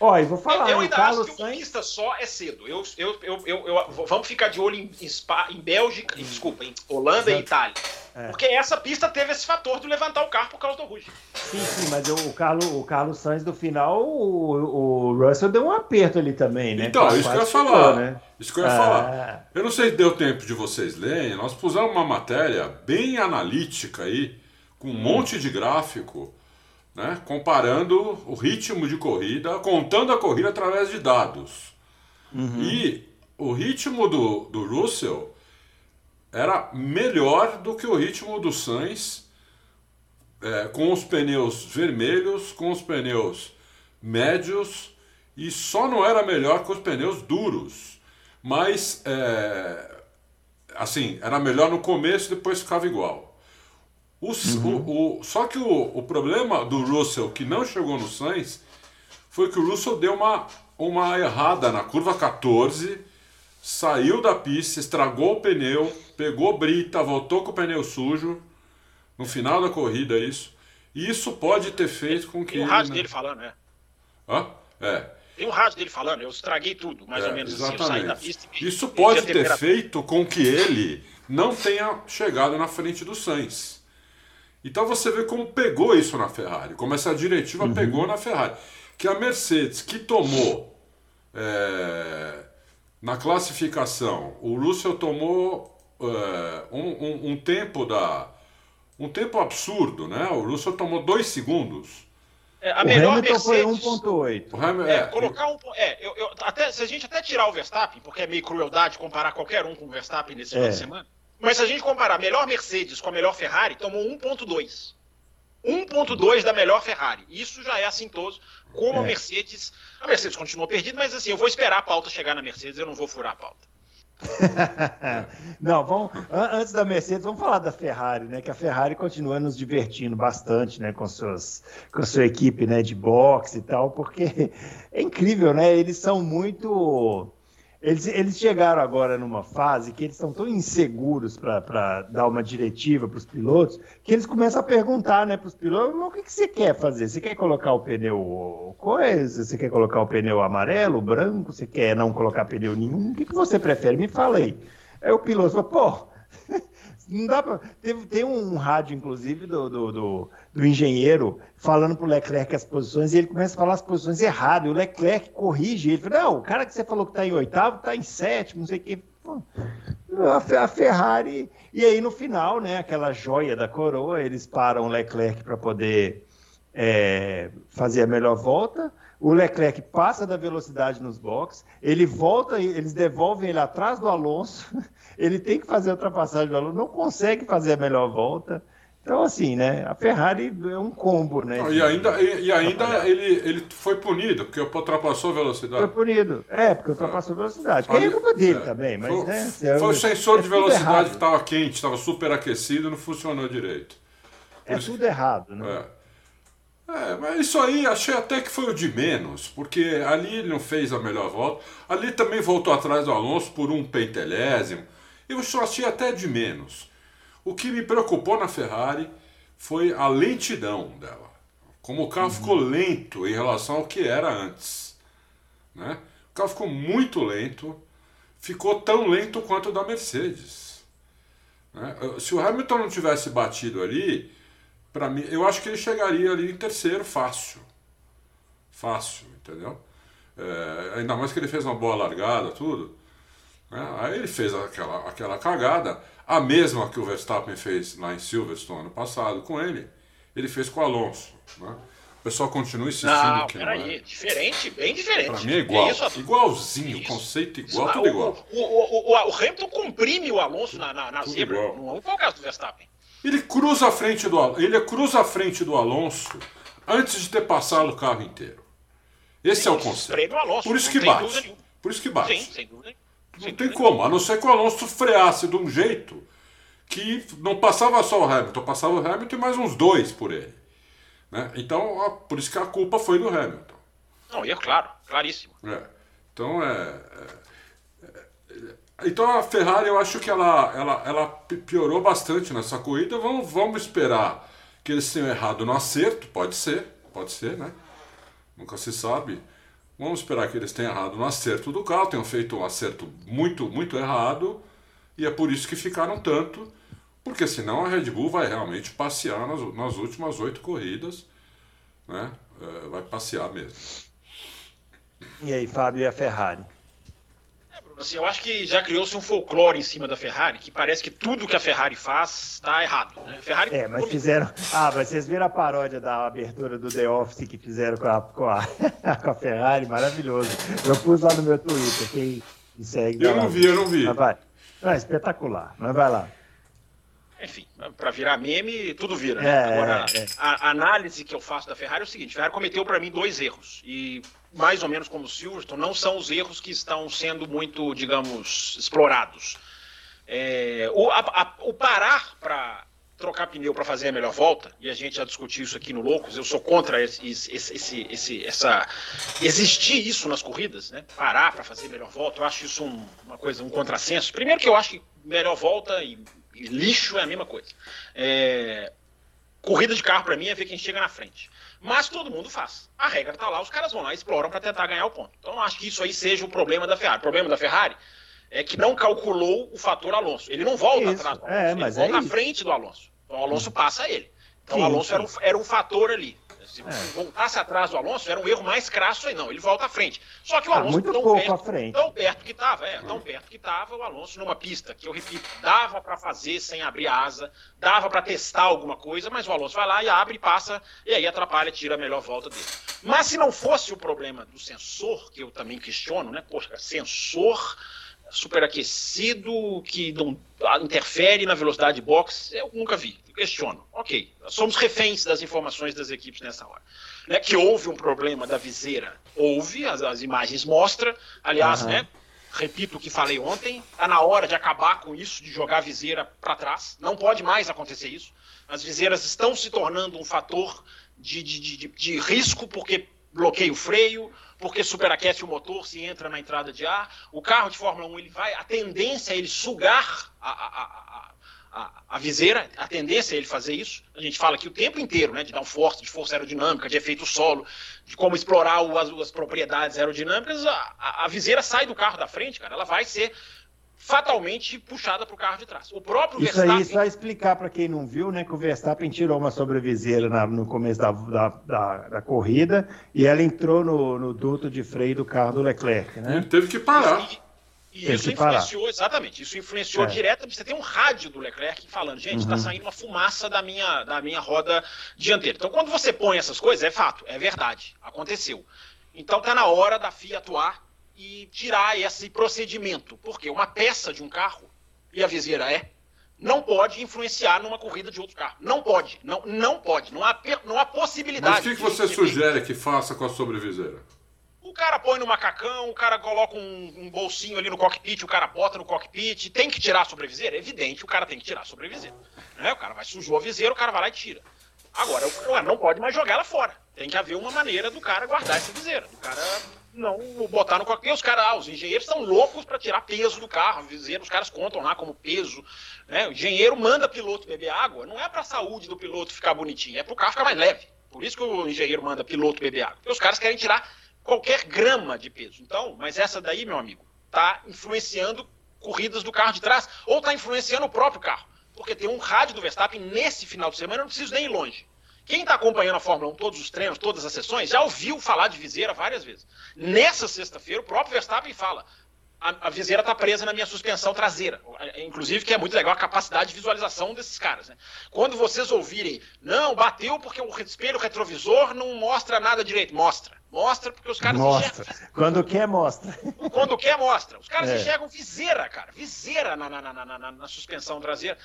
Olha, vou falar, eu, eu ainda Carlos acho que uma pista só é cedo. Eu, eu, eu, eu, vamos ficar de olho em, em, Spa, em Bélgica, em, desculpa, em Holanda Exato. e Itália. É. Porque essa pista teve esse fator de levantar o carro por causa do Ruge. Sim, sim, mas o Carlos, o Carlos Sainz no final, o, o Russell deu um aperto ali também, né? Então, isso que eu ia falar. Né? Isso que eu ia ah. falar. Eu não sei se deu tempo de vocês lerem, nós pusemos uma matéria bem analítica aí, com um hum. monte de gráfico, né? comparando o ritmo de corrida, contando a corrida através de dados. Uhum. E o ritmo do, do Russell era melhor do que o ritmo do Sainz, é, com os pneus vermelhos, com os pneus médios, e só não era melhor com os pneus duros. Mas, é, assim, era melhor no começo, depois ficava igual. O, uhum. o, o, só que o, o problema do Russell, que não chegou no Sainz, foi que o Russell deu uma, uma errada na curva 14 saiu da pista, estragou o pneu, pegou brita, voltou com o pneu sujo. No final da corrida, isso. E isso pode ter feito com que. Tem um rádio né? dele falando, né? Hã? É. Tem um rádio dele falando, eu estraguei tudo, mais é, ou menos exatamente. assim. Eu saí da pista e, isso pode ter feito com que ele não tenha chegado na frente do Sainz. Então você vê como pegou isso na Ferrari, como essa diretiva uhum. pegou na Ferrari. Que a Mercedes, que tomou é, na classificação, o Russell tomou uh, um, um, um, tempo da, um tempo absurdo, né? O Russell tomou dois segundos. É, a o melhor Hamilton Mercedes, foi 1.8. É, é, colocar um, é, eu, eu, até se a gente até tirar o Verstappen, porque é meio crueldade comparar qualquer um com o Verstappen nesse é. final de semana. Mas se a gente comparar a melhor Mercedes com a melhor Ferrari, tomou 1.2. 1.2 da melhor Ferrari. Isso já é assintoso. Como é. a Mercedes. A Mercedes continua perdida, mas assim, eu vou esperar a pauta chegar na Mercedes, eu não vou furar a pauta. Não, vamos, antes da Mercedes, vamos falar da Ferrari, né? Que a Ferrari continua nos divertindo bastante, né? Com, suas, com a sua equipe né, de boxe e tal, porque é incrível, né? Eles são muito eles, eles chegaram agora numa fase que eles estão tão inseguros para dar uma diretiva para os pilotos que eles começam a perguntar né, para os pilotos: o que, que você quer fazer? Você quer colocar o pneu coisa? Você quer colocar o pneu amarelo, branco? Você quer não colocar pneu nenhum? O que, que você prefere? Me fala aí. Aí o piloto falou: pô, não dá pra... Teve, tem um rádio, inclusive, do, do, do, do engenheiro falando pro Leclerc as posições e ele começa a falar as posições erradas. E o Leclerc corrige ele. Fala, não, o cara que você falou que está em oitavo está em sétimo, não sei o quê. a Ferrari. E aí, no final, né, aquela joia da coroa, eles param o Leclerc para poder é, fazer a melhor volta. O Leclerc passa da velocidade nos boxes, ele volta, eles devolvem ele atrás do Alonso, ele tem que fazer a ultrapassagem do Alonso, não consegue fazer a melhor volta. Então, assim, né? A Ferrari é um combo, né? e ainda, e, e ainda ele, ele foi punido, porque ultrapassou a velocidade. Foi punido. É, porque ultrapassou a velocidade. Que é culpa dele é, também, mas, foi, né? Foi o sensor é de velocidade que estava quente, estava super aquecido, não funcionou direito. Por é isso... tudo errado, né? É. É, mas isso aí achei até que foi o de menos, porque ali ele não fez a melhor volta, ali também voltou atrás do Alonso por um pentelésimo, eu só achei até de menos. O que me preocupou na Ferrari foi a lentidão dela, como o carro uhum. ficou lento em relação ao que era antes. Né? O carro ficou muito lento, ficou tão lento quanto o da Mercedes. Né? Se o Hamilton não tivesse batido ali, para mim, eu acho que ele chegaria ali em terceiro fácil. Fácil, entendeu? É, ainda mais que ele fez uma boa largada, tudo. Né? Aí ele fez aquela, aquela cagada, a mesma que o Verstappen fez lá em Silverstone ano passado com ele, ele fez com o Alonso. Né? O pessoal continua insistindo não, que não é. diferente, bem diferente. Pra mim é igual, isso, igualzinho, isso. conceito igual, isso, tudo igual. O, o, o, o, Hamilton comprime o Alonso na, na, na zebra, igual. não foi o caso do Verstappen. Ele cruza a frente do ele cruza a frente do Alonso antes de ter passado o carro inteiro. Esse Sim, é o conceito. Alonso, Por isso que bate. Por isso que bate. Sim, sem dúvida. Não sem tem como, a não ser que o Alonso freasse de um jeito que não passava só o Hamilton, passava o Hamilton e mais uns dois por ele. Né? Então, por isso que a culpa foi do Hamilton. Não, e é claro, claríssimo. É. Então, é, é então a Ferrari eu acho que ela, ela, ela piorou bastante nessa corrida. Vamos, vamos esperar que eles tenham errado no acerto, pode ser, pode ser, né? Nunca se sabe. Vamos esperar que eles tenham errado no acerto do carro, tenham feito um acerto muito, muito errado, e é por isso que ficaram tanto, porque senão a Red Bull vai realmente passear nas, nas últimas oito corridas, né? É, vai passear mesmo. E aí, Fábio, e a Ferrari? Assim, eu acho que já criou-se um folclore em cima da Ferrari, que parece que tudo que a Ferrari faz está errado. Né? Ferrari... É, mas fizeram. Ah, mas vocês viram a paródia da abertura do The Office que fizeram com a, com a, com a Ferrari? Maravilhoso. Eu pus lá no meu Twitter. Quem me segue. Eu não vi, eu não vi. Mas vai. é espetacular. Mas vai lá. Enfim, para virar meme, tudo vira. Né? É, Agora, é, é. a análise que eu faço da Ferrari é o seguinte: a Ferrari cometeu para mim dois erros. E mais ou menos como o Silverstone, não são os erros que estão sendo muito, digamos, explorados. É, o, a, a, o parar para trocar pneu para fazer a melhor volta, e a gente já discutiu isso aqui no Loucos, eu sou contra esse, esse, esse, esse essa existir isso nas corridas, né? Parar para fazer a melhor volta, eu acho isso um, uma coisa, um contrassenso. Primeiro que eu acho que melhor volta e, e lixo é a mesma coisa. É, corrida de carro para mim é ver quem chega na frente. Mas todo mundo faz. A regra está lá, os caras vão lá e exploram para tentar ganhar o ponto. Então acho que isso aí seja o problema da Ferrari. O problema da Ferrari é que não calculou o fator Alonso. Ele não volta isso. atrás do Alonso, é, ele volta é à frente do Alonso. Então o Alonso passa ele. Então sim, o Alonso era um, era um fator ali. Se é. voltasse atrás do Alonso, era um erro mais crasso aí, não. Ele volta à frente. Só que o tá Alonso muito tão pouco perto, à frente. tão perto que estava, é, tão perto que estava o Alonso numa pista que eu repito, dava para fazer sem abrir a asa, dava para testar alguma coisa, mas o Alonso vai lá e abre, passa e aí atrapalha, tira a melhor volta dele. Mas se não fosse o problema do sensor, que eu também questiono, né? Poxa, sensor superaquecido que não interfere na velocidade de boxe, eu nunca vi, questiono. Ok, somos reféns das informações das equipes nessa hora. Né, que houve um problema da viseira, houve, as, as imagens mostram, aliás, uhum. né, repito o que falei ontem, está na hora de acabar com isso, de jogar a viseira para trás, não pode mais acontecer isso. As viseiras estão se tornando um fator de, de, de, de risco, porque bloqueia o freio, porque superaquece o motor se entra na entrada de ar. O carro de Fórmula 1 ele vai, a tendência é ele sugar a, a, a, a, viseira, a tendência é ele fazer isso. A gente fala aqui o tempo inteiro, né, de dar um força, de força aerodinâmica, de efeito solo, de como explorar as, as, propriedades aerodinâmicas. A, a, a viseira sai do carro da frente, cara, ela vai ser fatalmente puxada para o carro de trás. O próprio Isso Verstappen... aí só explicar para quem não viu, né, que o Verstappen tirou uma sobreviseira na, no começo da, da, da, da, corrida e ela entrou no, no, duto de freio do carro do Leclerc, né? Ele teve que parar. E, e isso influenciou, parar. exatamente, isso influenciou é. diretamente. Você tem um rádio do Leclerc falando, gente, está uhum. saindo uma fumaça da minha, da minha roda dianteira. Então, quando você põe essas coisas, é fato, é verdade, aconteceu. Então, está na hora da FIA atuar e tirar esse procedimento. Porque uma peça de um carro, e a viseira é, não pode influenciar numa corrida de outro carro. Não pode. Não, não pode. Não há, não há possibilidade. Mas o que, que você sugere que faça com a sobreviseira? O cara põe no macacão, o cara coloca um, um, bolsinho ali no cockpit, o cara bota no cockpit, tem que tirar a sobreviseira? É evidente, o cara tem que tirar a sobreviseira. Né? O cara vai sujou a viseira, o cara vai lá e tira. Agora, não pode mais jogar ela fora. Tem que haver uma maneira do cara guardar essa viseira. Do cara não botar no cockpit. Os caras, ah, os engenheiros são loucos para tirar peso do carro. Os caras contam lá como peso. Né? O engenheiro manda piloto beber água. Não é para a saúde do piloto ficar bonitinho, é para o carro ficar mais leve. Por isso que o engenheiro manda piloto beber água. Porque os caras querem tirar qualquer grama de peso. Então, mas essa daí, meu amigo, tá influenciando corridas do carro de trás ou tá influenciando o próprio carro. Porque tem um rádio do Verstappen nesse final de semana, eu não preciso nem ir longe. Quem está acompanhando a Fórmula 1, todos os treinos, todas as sessões, já ouviu falar de viseira várias vezes. Nessa sexta-feira, o próprio Verstappen fala: a, a viseira está presa na minha suspensão traseira. Inclusive, que é muito legal a capacidade de visualização desses caras. Né? Quando vocês ouvirem, não, bateu porque o espelho retrovisor não mostra nada direito. Mostra. Mostra porque os caras mostra. enxergam. Quando quer, mostra. Quando quer, mostra. Os caras é. enxergam viseira, cara. Viseira na, na, na, na, na suspensão traseira.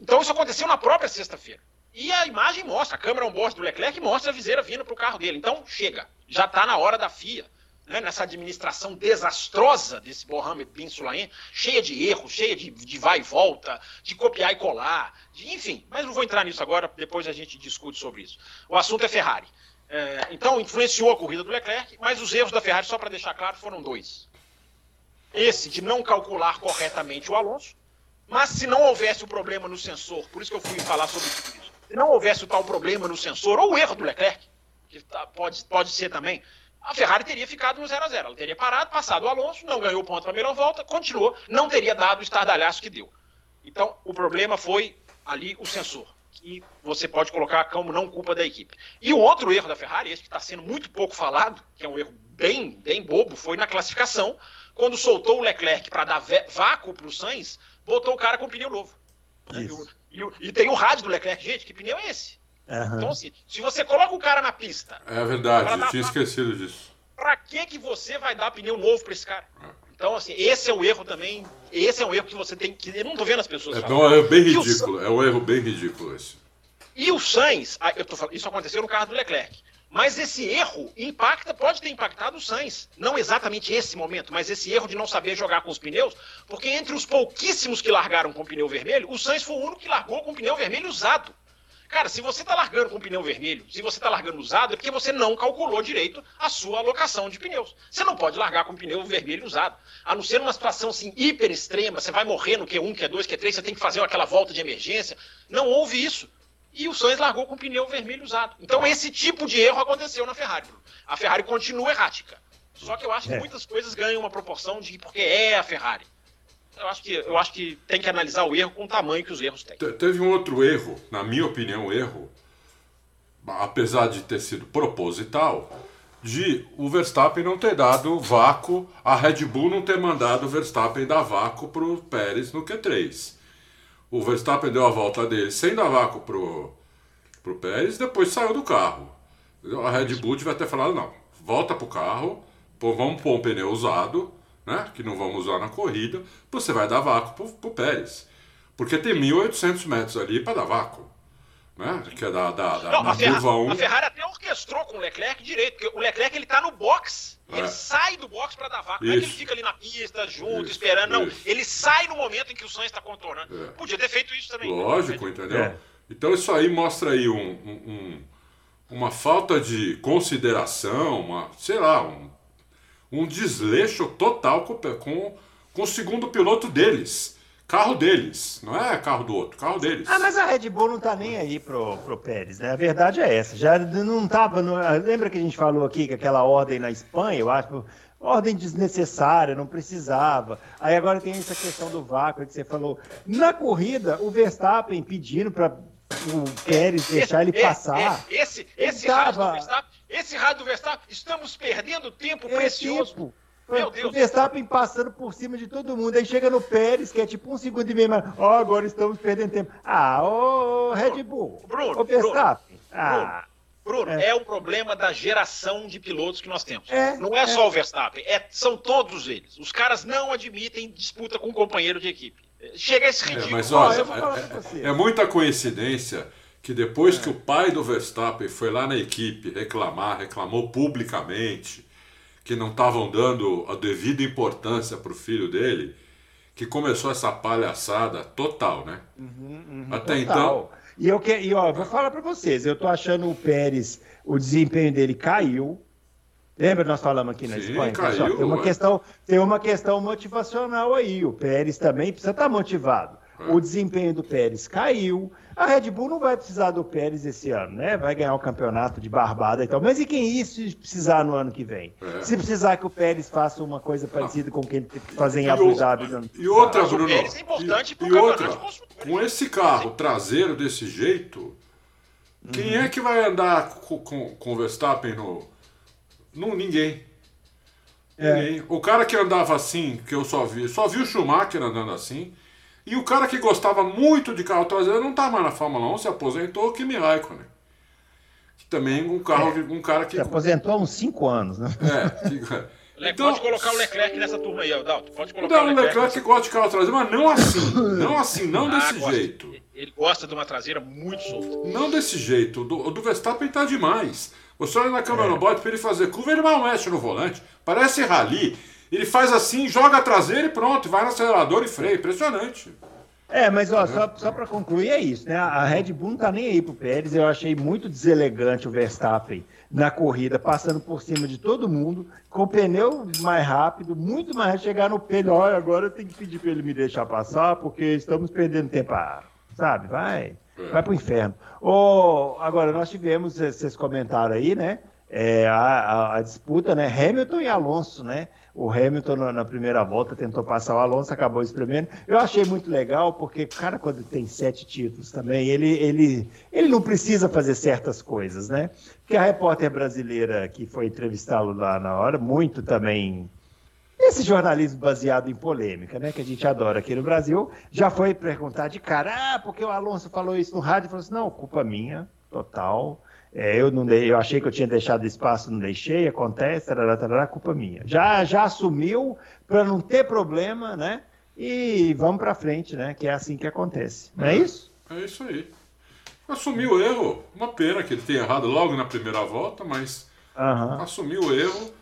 Então, isso aconteceu na própria sexta-feira. E a imagem mostra, a câmera on-board do Leclerc mostra a viseira vindo para o carro dele. Então, chega. Já está na hora da FIA, né, nessa administração desastrosa desse Mohamed Bin Sulaim, cheia de erros, cheia de, de vai e volta, de copiar e colar, de, enfim. Mas não vou entrar nisso agora, depois a gente discute sobre isso. O assunto é Ferrari. É, então, influenciou a corrida do Leclerc, mas os erros da Ferrari, só para deixar claro, foram dois. Esse de não calcular corretamente o Alonso, mas se não houvesse o problema no sensor, por isso que eu fui falar sobre não houvesse o tal problema no sensor, ou o erro do Leclerc, que tá, pode, pode ser também, a Ferrari teria ficado no 0 a 0 Ela teria parado, passado o Alonso, não ganhou ponto na primeira volta, continuou, não teria dado o estardalhaço que deu. Então, o problema foi ali o sensor, que você pode colocar como não culpa da equipe. E o outro erro da Ferrari, esse que está sendo muito pouco falado, que é um erro bem, bem bobo, foi na classificação, quando soltou o Leclerc para dar vácuo para o Sainz, botou o cara com pneu novo. Isso. E, e, tem o rádio do Leclerc. Gente, que pneu é esse? Uhum. Então, assim, se você coloca o cara na pista. É verdade, eu tinha esquecido disso. Pra que, que você vai dar pneu novo pra esse cara? É. Então, assim, esse é o erro também. Esse é um erro que você tem que. Eu não tô vendo as pessoas. É, não, é bem ridículo. É um erro bem ridículo esse. E o Sainz, eu tô falando, isso aconteceu no carro do Leclerc. Mas esse erro impacta, pode ter impactado o Sainz. Não exatamente esse momento, mas esse erro de não saber jogar com os pneus, porque entre os pouquíssimos que largaram com pneu vermelho, o Sainz foi o único que largou com pneu vermelho usado. Cara, se você está largando com pneu vermelho, se você está largando usado, é porque você não calculou direito a sua alocação de pneus. Você não pode largar com pneu vermelho usado. A não ser numa situação assim hiper extrema, você vai morrer no Q1, Q2, Q3, você tem que fazer aquela volta de emergência. Não houve isso e o Sainz largou com o pneu vermelho usado. Então esse tipo de erro aconteceu na Ferrari. A Ferrari continua errática. Só que eu acho que é. muitas coisas ganham uma proporção de porque é a Ferrari. Eu acho que, eu acho que tem que analisar o erro com o tamanho que os erros têm. Teve um outro erro, na minha opinião, erro apesar de ter sido proposital, de o Verstappen não ter dado vácuo, a Red Bull não ter mandado o Verstappen dar vácuo para o Pérez no Q3. O Verstappen deu a volta dele sem dar vácuo pro, pro Pérez, depois saiu do carro. A Red Bull devia ter falado, não, volta pro carro, pô, vamos pôr um pneu usado, né, que não vamos usar na corrida, você vai dar vácuo pro, pro Pérez. Porque tem 1.800 metros ali para dar vácuo né? Que é da, da, da, Não, a, Ferrari, 1. a Ferrari até orquestrou com o Leclerc direito, porque o Leclerc ele tá no box. Ele sai do box para dar vácuo. Não é que ele fica ali na pista, junto, isso, esperando. Não, isso. ele sai no momento em que o Sainz está contornando. É. Podia ter feito isso também. Lógico, entendeu? É. Então isso aí mostra aí um, um, uma falta de consideração, uma, sei lá, um, um desleixo total com, com, com o segundo piloto deles. Carro deles, não é carro do outro, carro deles. Ah, mas a Red Bull não tá nem aí pro, pro Pérez, né? A verdade é essa. Já não tava. No... Lembra que a gente falou aqui que aquela ordem na Espanha, eu acho, ordem desnecessária, não precisava. Aí agora tem essa questão do vácuo que você falou. Na corrida, o Verstappen pedindo para o Pérez deixar ele passar. Esse, esse, esse, rádio do Verstappen, esse rádio do Verstappen, estamos perdendo tempo é precioso. Tempo. Meu Deus. O Verstappen passando por cima de todo mundo. Aí chega no Pérez, que é tipo um segundo e meio, mas ó, oh, agora estamos perdendo tempo. Ah, ô Red Bull. Bruno, ô Verstappen. Bruno, ah. Bruno, é. é um problema da geração de pilotos que nós temos. É, não é, é, só o Verstappen, é, são todos eles. Os caras não admitem disputa com um companheiro de equipe. Chega esse é, ridículo. mas olha, é, é, muita coincidência que depois que o pai do Verstappen foi lá na equipe reclamar, reclamou publicamente, que não estavam dando a devida importância para o filho dele, que começou essa palhaçada total, né? Uhum, uhum, Até total. então. E eu que, e ó, vou falar para vocês, eu tô achando o Pérez, o desempenho dele caiu. Lembra nós falamos aqui na Sim, Espanha? Caiu, tem uma questão, tem uma questão motivacional aí. O Pérez também precisa estar tá motivado. É. O desempenho do Pérez caiu. A Red Bull não vai precisar do Pérez esse ano, né? Vai ganhar o campeonato de barbada e tal. Mas e quem isso precisar no ano que vem? É. Se precisar que o Pérez faça uma coisa parecida com o que ele fazem em Abu Dhabi. E outra, Bruno. O Pérez é importante e, e outra, com esse carro traseiro desse jeito, quem uhum. é que vai andar com, com, com o Verstappen no. no ninguém. É. Ninguém. O cara que andava assim, que eu só vi, só vi o Schumacher andando assim. E o cara que gostava muito de carro traseiro não está mais na Fórmula 1, se aposentou, o Kimi Raikkonen. Que também um carro, é, um cara que. Se aposentou há uns 5 anos, né? É, que... Então, pode colocar o Leclerc nessa turma aí, Aldalto. Pode colocar o Leclerc. O Leclerc gosta de carro traseiro, mas não assim. Não assim, não ah, desse gosta. jeito. Ele gosta de uma traseira muito solta. Não desse jeito. O do, do Verstappen tá demais. Você olha na câmera é. no bote para ele fazer curva, ele mal mexe no volante. Parece rally. Ele faz assim, joga a traseira e pronto, vai no acelerador e freia. Impressionante. É, mas ó, só, só para concluir é isso, né? A Red Bull não tá nem aí pro Pérez. Eu achei muito deselegante o Verstappen na corrida, passando por cima de todo mundo, com o pneu mais rápido, muito mais rápido, chegar no pneu. Olha, agora eu tenho que pedir para ele me deixar passar, porque estamos perdendo tempo. Ah, sabe, vai, vai pro inferno. Oh, agora, nós tivemos, vocês comentaram aí, né? É, a, a, a disputa, né? Hamilton e Alonso, né? O Hamilton na primeira volta tentou passar o Alonso, acabou espremendo. Eu achei muito legal, porque cara, quando tem sete títulos também, ele, ele, ele não precisa fazer certas coisas, né? Porque a repórter brasileira que foi entrevistá-lo lá na hora, muito também. Esse jornalismo baseado em polêmica, né? Que a gente adora aqui no Brasil, já foi perguntar de cara, ah, porque o Alonso falou isso no rádio, falou assim: não, culpa minha, total. É, eu não dei, eu achei que eu tinha deixado espaço, não deixei, acontece, tarará, tarará, culpa minha. Já, já assumiu para não ter problema, né? E vamos para frente, né? Que é assim que acontece. Não é, é isso? É isso aí. Assumiu o erro. Uma pena que ele tenha errado logo na primeira volta, mas uhum. assumiu o erro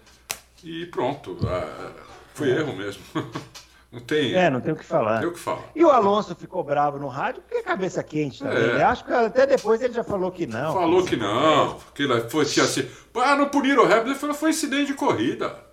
e pronto. É, foi é. erro mesmo. Não tem. É, não tem o que falar. Tem o que falar. E o Alonso ficou bravo no rádio porque cabeça quente também. É. Né? Acho que até depois ele já falou que não. Falou que, não. Que foi tinha assim. Ah, não puniram o Hamilton. Ele falou foi incidente de corrida.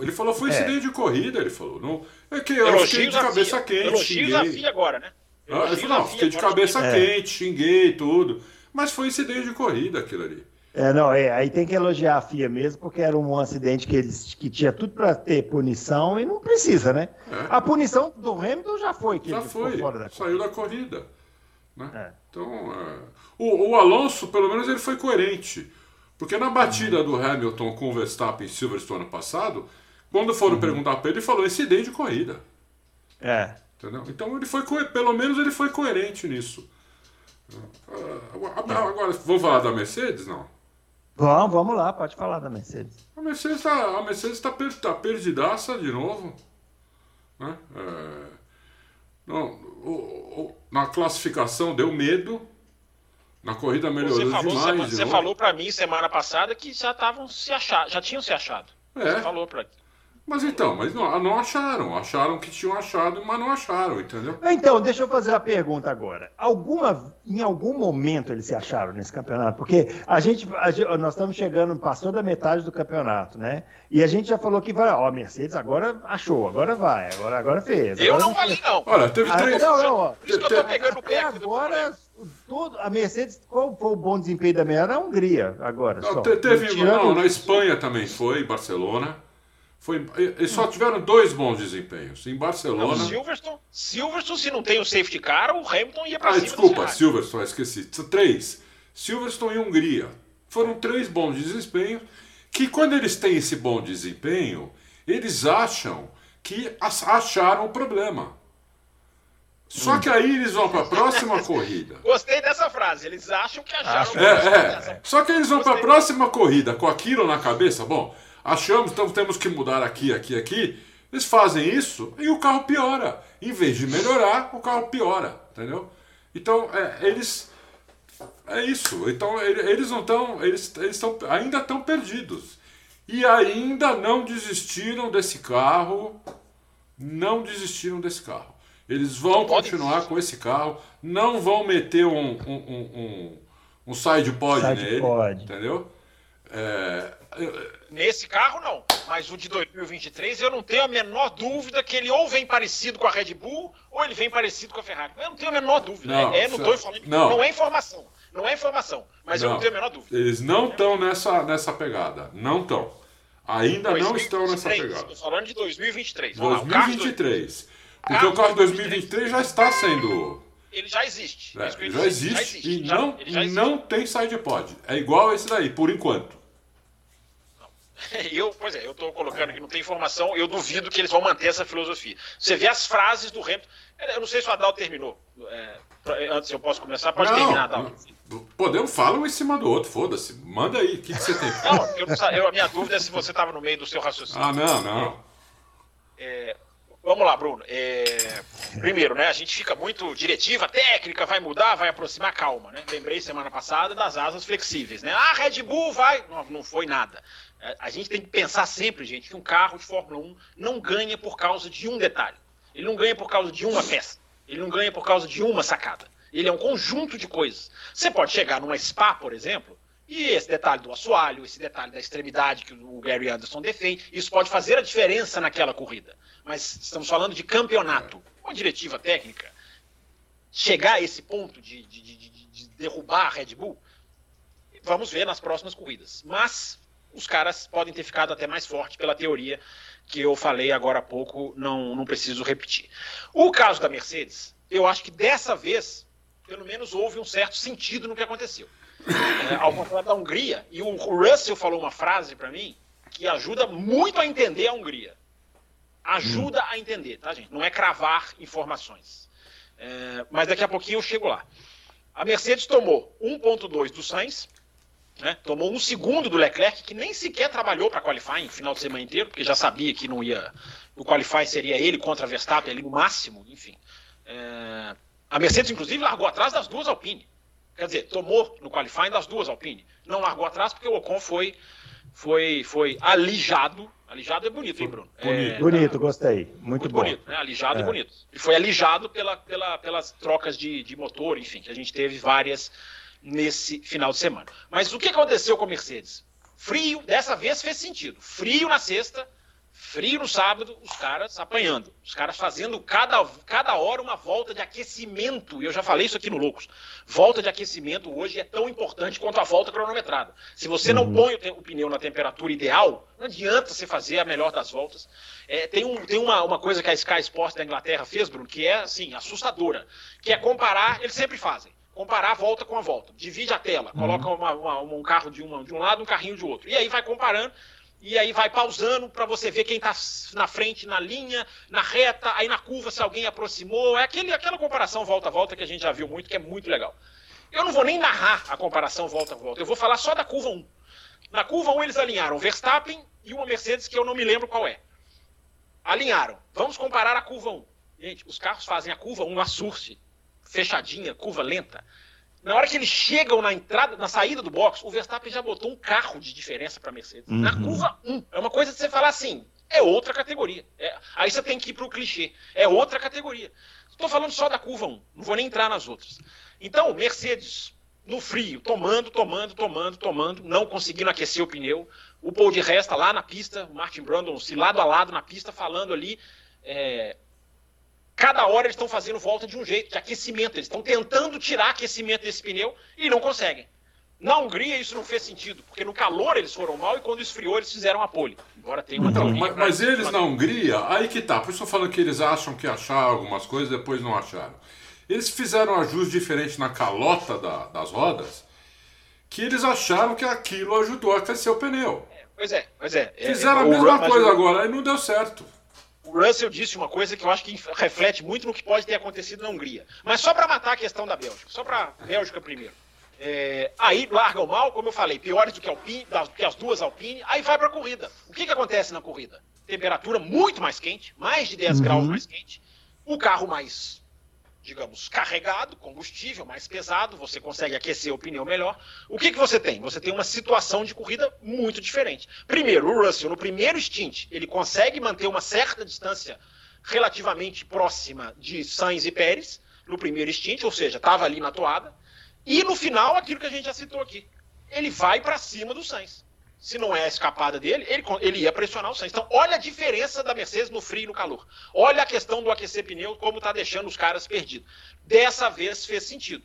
Ele falou foi é. incidente de corrida, ele falou. Não, é que eu Elogios fiquei de cabeça quente. Elogios a FIA agora, né? Ah, ele falou, não, fiquei de cabeça é. quente, xinguei tudo. Mas foi incidente de corrida aquilo ali. É, não, é, aí tem que elogiar a FIA mesmo, porque era um acidente que eles que tinha tudo para ter punição e não precisa, né? É. A punição do Hamilton já foi, que já foi, fora da saiu da corrida. Né? É. Então, é... o, o, Alonso, pelo menos, ele foi coerente. Porque na batida do Hamilton com o Verstappen em Silverstone ano passado, quando foram uhum. perguntar para ele, ele falou incidente de corrida. É. Entendeu? Então ele foi pelo menos ele foi coerente nisso. Agora, vamos falar da Mercedes, não? Vamos, vamos lá, pode falar da Mercedes. A Mercedes está a Mercedes tá, per, tá perdidaça de novo. Né? É, não, o, o, na classificação deu medo. Na corrida melhorou você falou, demais. Você, você falou para mim semana passada que já estavam se achar, já tinham se achado. É. Você falou para mas então, mas não, não acharam. Acharam que tinham achado, mas não acharam, entendeu? Então, deixa eu fazer a pergunta agora. Alguma, em algum momento eles se acharam nesse campeonato? Porque a gente, a gente, nós estamos chegando, passou da metade do campeonato, né? E a gente já falou que vai, ó, Mercedes agora achou, agora vai, agora, agora fez. Eu agora não falei não. Olha, teve ah, três. Não, não, ó. Por isso que eu tô pegando o pé agora. Todo, a Mercedes, qual foi o bom desempenho da Mercedes? Na Hungria, agora. Não, só. Teve, não, na Espanha também foi, Barcelona. Foi, eles só tiveram dois bons desempenhos. Em Barcelona. Não, Silverstone, Silverstone, se não tem o safety car, o Hamilton ia para ah, cima. Desculpa, Silverstone, esqueci. Três. Silverstone e Hungria. Foram três bons desempenhos. Que quando eles têm esse bom desempenho, eles acham que acharam o problema. Só hum. que aí eles vão para a próxima corrida. Gostei dessa frase. Eles acham que acharam. o É, é. Só que eles vão para a próxima corrida com aquilo na cabeça. Bom, achamos, então temos que mudar aqui, aqui, aqui. Eles fazem isso e o carro piora. Em vez de melhorar, o carro piora, entendeu? Então, é, eles. É isso. Então, eles não estão. Eles, eles tão, ainda estão perdidos. E ainda não desistiram desse carro. Não desistiram desse carro. Eles vão continuar com esse carro. Não vão meter um, um, um, um, um side pod side nele. Pod. Entendeu? É, Nesse carro, não. Mas o de 2023, eu não tenho a menor dúvida que ele ou vem parecido com a Red Bull ou ele vem parecido com a Ferrari. Eu não tenho a menor dúvida. Não, é, não, tô falando, não. não é informação. Não é informação. Mas não. eu não tenho a menor dúvida. Eles não estão nessa, nessa pegada. Não estão. Ainda 2023, não estão nessa pegada. Estou falando de 2023. 2023. Porque o carro de 2023 já está sendo. Ele já existe. É, já, existe já, existe e já, não, já existe. não tem side pod. É igual esse daí, por enquanto. Eu, pois é, eu estou colocando aqui, não tem informação, eu duvido que eles vão manter essa filosofia. Você vê as frases do Hamilton. Eu não sei se o Adal terminou. É, antes eu posso começar, pode não, terminar, Adal. Podemos falar um em cima do outro, foda-se. Manda aí, o que, que, você tem? Não, eu, eu, a minha dúvida é se você estava no meio do seu raciocínio. Ah, não, não. É, vamos lá, Bruno. É, primeiro, né? A gente fica muito diretiva, técnica, vai mudar, vai aproximar, calma, né? Lembrei semana passada das asas flexíveis, né? Ah, Red Bull vai. Não, não foi nada. É, a gente tem que pensar sempre, gente, que um carro de Fórmula 1 não ganha por causa de um detalhe. Ele não ganha por causa de uma peça. Ele não ganha por causa de uma sacada. Ele é um conjunto de coisas. Você pode chegar numa spa, por exemplo, e esse detalhe do assoalho, esse detalhe da extremidade que o Gary Anderson defende, isso pode fazer a diferença naquela corrida. Mas estamos falando de campeonato. Uma diretiva técnica, chegar a esse ponto de, de, de, de derrubar a Red Bull, vamos ver nas próximas corridas. Mas os caras podem ter ficado até mais forte pela teoria que eu falei agora há pouco, não, não preciso repetir. O caso da Mercedes, eu acho que dessa vez, pelo menos houve um certo sentido no que aconteceu. É, ao contrário da Hungria, e o Russell falou uma frase para mim que ajuda muito a entender a Hungria. Ajuda hum. a entender, tá, gente? Não é cravar informações. É, mas daqui a pouquinho eu chego lá. A Mercedes tomou 1.2 do Sainz, né? Tomou um segundo do Leclerc, que nem sequer trabalhou para qualifying o final de semana inteiro, porque já sabia que não ia. O qualifying seria ele contra a Verstappen ali no máximo, enfim. É... A Mercedes, inclusive, largou atrás das duas Alpine. Quer dizer, tomou no qualifying das duas Alpine. Não largou atrás porque o Ocon foi, foi, foi alijado. Alijado é bonito, hein, Bruno? Bonito, é, bonito tá... gostei. Muito, muito bom. bonito, né? Alijado é. e bonito. E foi alijado pela, pela, pelas trocas de, de motor, enfim, que a gente teve várias nesse final de semana. Mas o que aconteceu com a Mercedes? Frio, dessa vez fez sentido. Frio na sexta, frio no sábado, os caras apanhando. Os caras fazendo cada, cada hora uma volta de aquecimento. E eu já falei isso aqui no Loucos. Volta de aquecimento hoje é tão importante quanto a volta cronometrada. Se você não uhum. põe o, o pneu na temperatura ideal, não adianta você fazer a melhor das voltas. É, tem um, tem uma, uma coisa que a Sky Sports da Inglaterra fez, Bruno, que é assim, assustadora. Que é comparar, eles sempre fazem comparar a volta com a volta. Divide a tela, uhum. coloca uma, uma, um carro de, uma, de um lado, um carrinho de outro. E aí vai comparando e aí vai pausando para você ver quem está na frente, na linha, na reta, aí na curva se alguém aproximou. É aquele, aquela comparação volta a volta que a gente já viu muito, que é muito legal. Eu não vou nem narrar a comparação volta a volta, eu vou falar só da curva 1. Na curva 1 eles alinharam Verstappen e uma Mercedes que eu não me lembro qual é. Alinharam. Vamos comparar a curva 1. Gente, os carros fazem a curva 1 na surce, fechadinha, curva lenta. Na hora que eles chegam na entrada, na saída do box, o Verstappen já botou um carro de diferença para a Mercedes. Uhum. Na curva 1. É uma coisa de você falar assim, é outra categoria. É, aí você tem que ir para o clichê. É outra categoria. Estou falando só da curva 1, não vou nem entrar nas outras. Então, Mercedes, no frio, tomando, tomando, tomando, tomando, não conseguindo aquecer o pneu. O Paul de Resta lá na pista, o Martin Brandon se lado a lado na pista, falando ali. É, Cada hora eles estão fazendo volta de um jeito, de aquecimento. Eles estão tentando tirar aquecimento desse pneu e não conseguem. Na Hungria isso não fez sentido, porque no calor eles foram mal e quando esfriou eles fizeram a pole. Embora tenha uma então, mas, mas eles na Hungria, aí que tá. Por isso eu falo que eles acham que acharam algumas coisas e depois não acharam. Eles fizeram um ajuste diferente na calota da, das rodas, que eles acharam que aquilo ajudou a aquecer o pneu. É, pois é, pois é. Fizeram é, a mesma coisa agora, e não deu certo Russell disse uma coisa que eu acho que reflete muito no que pode ter acontecido na Hungria. Mas só para matar a questão da Bélgica, só para Bélgica primeiro. É, aí largam mal, como eu falei, piores do que, Alpine, do que as duas Alpine, aí vai para a corrida. O que, que acontece na corrida? Temperatura muito mais quente, mais de 10 uhum. graus mais quente, o carro mais digamos, carregado, combustível mais pesado, você consegue aquecer o pneu melhor. O que, que você tem? Você tem uma situação de corrida muito diferente. Primeiro, o Russell, no primeiro stint, ele consegue manter uma certa distância relativamente próxima de Sainz e Pérez, no primeiro stint, ou seja, estava ali na toada. E no final, aquilo que a gente já citou aqui, ele vai para cima do Sainz se não é a escapada dele, ele, ele ia pressionar o Sainz. Então, olha a diferença da Mercedes no frio e no calor. Olha a questão do aquecer pneu, como está deixando os caras perdidos. Dessa vez fez sentido.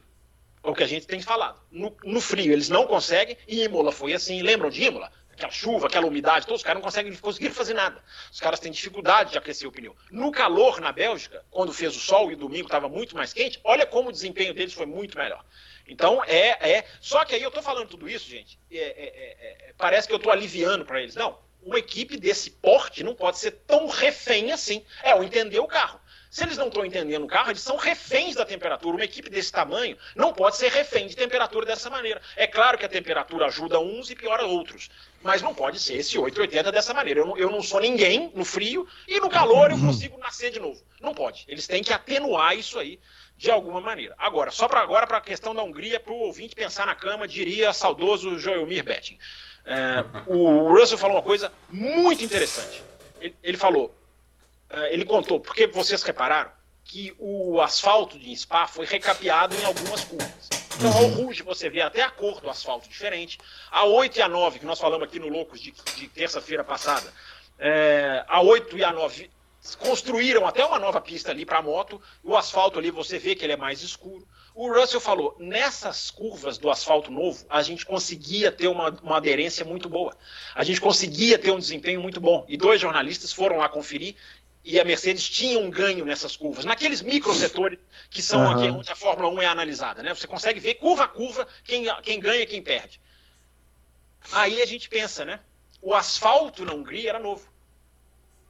É o que a gente tem falado. No, no frio eles não conseguem, e Imola foi assim. Lembram de Imola? Aquela chuva, aquela umidade, todos os caras não conseguem conseguir fazer nada. Os caras têm dificuldade de aquecer o pneu. No calor na Bélgica, quando fez o sol e o domingo estava muito mais quente, olha como o desempenho deles foi muito melhor. Então, é, é. Só que aí eu tô falando tudo isso, gente. É, é, é, é parece que eu tô aliviando para eles. Não, uma equipe desse porte não pode ser tão refém assim. É, o entender o carro. Se eles não estão entendendo o carro, eles são reféns da temperatura. Uma equipe desse tamanho não pode ser refém de temperatura dessa maneira. É claro que a temperatura ajuda uns e piora outros, mas não pode ser esse 880 dessa maneira. Eu não, eu não sou ninguém no frio e no calor eu consigo nascer de novo. Não pode. Eles têm que atenuar isso aí de alguma maneira. Agora, só para agora, para a questão da Hungria, para o ouvinte pensar na cama, diria saudoso Joelmir Betting. É, o Russell falou uma coisa muito interessante. Ele, ele falou, é, ele contou, porque vocês repararam que o asfalto de Spa foi recapeado em algumas curvas. Então, ao Rouge você vê até a cor do asfalto diferente. A 8 e a 9, que nós falamos aqui no Loucos de, de terça-feira passada, é, a 8 e a 9 construíram até uma nova pista ali para moto. O asfalto ali você vê que ele é mais escuro. O Russell falou: nessas curvas do asfalto novo, a gente conseguia ter uma, uma aderência muito boa. A gente conseguia ter um desempenho muito bom. E dois jornalistas foram lá conferir e a Mercedes tinha um ganho nessas curvas, naqueles microsetores que são uhum. aqui onde a Fórmula 1 é analisada. Né? Você consegue ver curva a curva quem, quem ganha e quem perde. Aí a gente pensa, né? O asfalto na Hungria era novo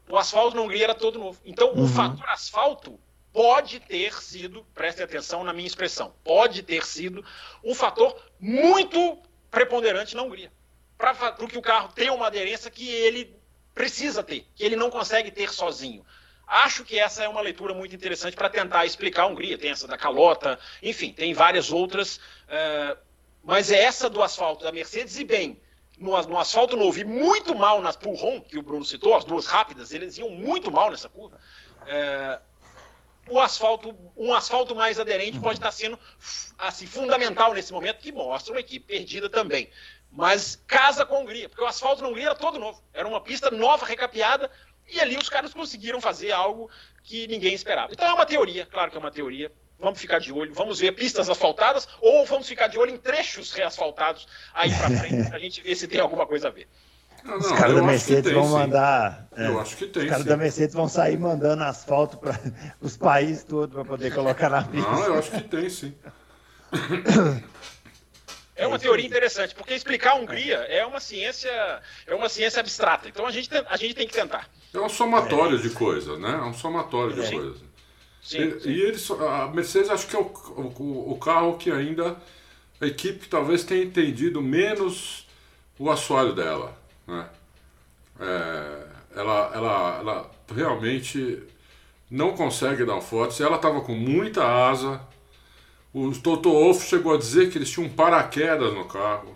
o asfalto na Hungria era todo novo. Então, uhum. o fator asfalto pode ter sido, prestem atenção na minha expressão, pode ter sido um fator muito preponderante na Hungria. Para que o carro tenha uma aderência que ele precisa ter, que ele não consegue ter sozinho. Acho que essa é uma leitura muito interessante para tentar explicar a Hungria. Tem essa da calota, enfim, tem várias outras. Uh, mas é essa do asfalto da Mercedes e bem no, no, asfalto novo e muito mal nas Pulron, que o Bruno citou, as duas rápidas, eles iam muito mal nessa curva. É, o asfalto, um asfalto mais aderente pode estar sendo assim, fundamental nesse momento, que mostra uma equipe perdida também. Mas casa com a Hungria, porque o asfalto na Hungria era todo novo. Era uma pista nova, recapeada, e ali os caras conseguiram fazer algo que ninguém esperava. Então é uma teoria, claro que é uma teoria, Vamos ficar de olho, vamos ver pistas asfaltadas ou vamos ficar de olho em trechos reasfaltados aí para frente, para a gente ver se tem alguma coisa a ver. Não, os caras da Mercedes vão sim. mandar. É, eu acho que tem. Os caras da Mercedes vão sair mandando asfalto para os países todos para poder colocar na pista. Não, eu acho que tem sim. É uma teoria interessante, porque explicar a Hungria é uma ciência, é uma ciência abstrata. Então a gente, a gente tem que tentar. É um somatório é. de coisas, né? É um somatório de coisas. Sim, e, sim. e eles, a Mercedes acho que é o, o, o, carro que ainda a equipe talvez tenha entendido menos o assoalho dela, né? É, ela, ela, ela realmente não consegue dar um forte. Ela estava com muita asa o Toto Wolff chegou a dizer que eles tinham um paraquedas no carro.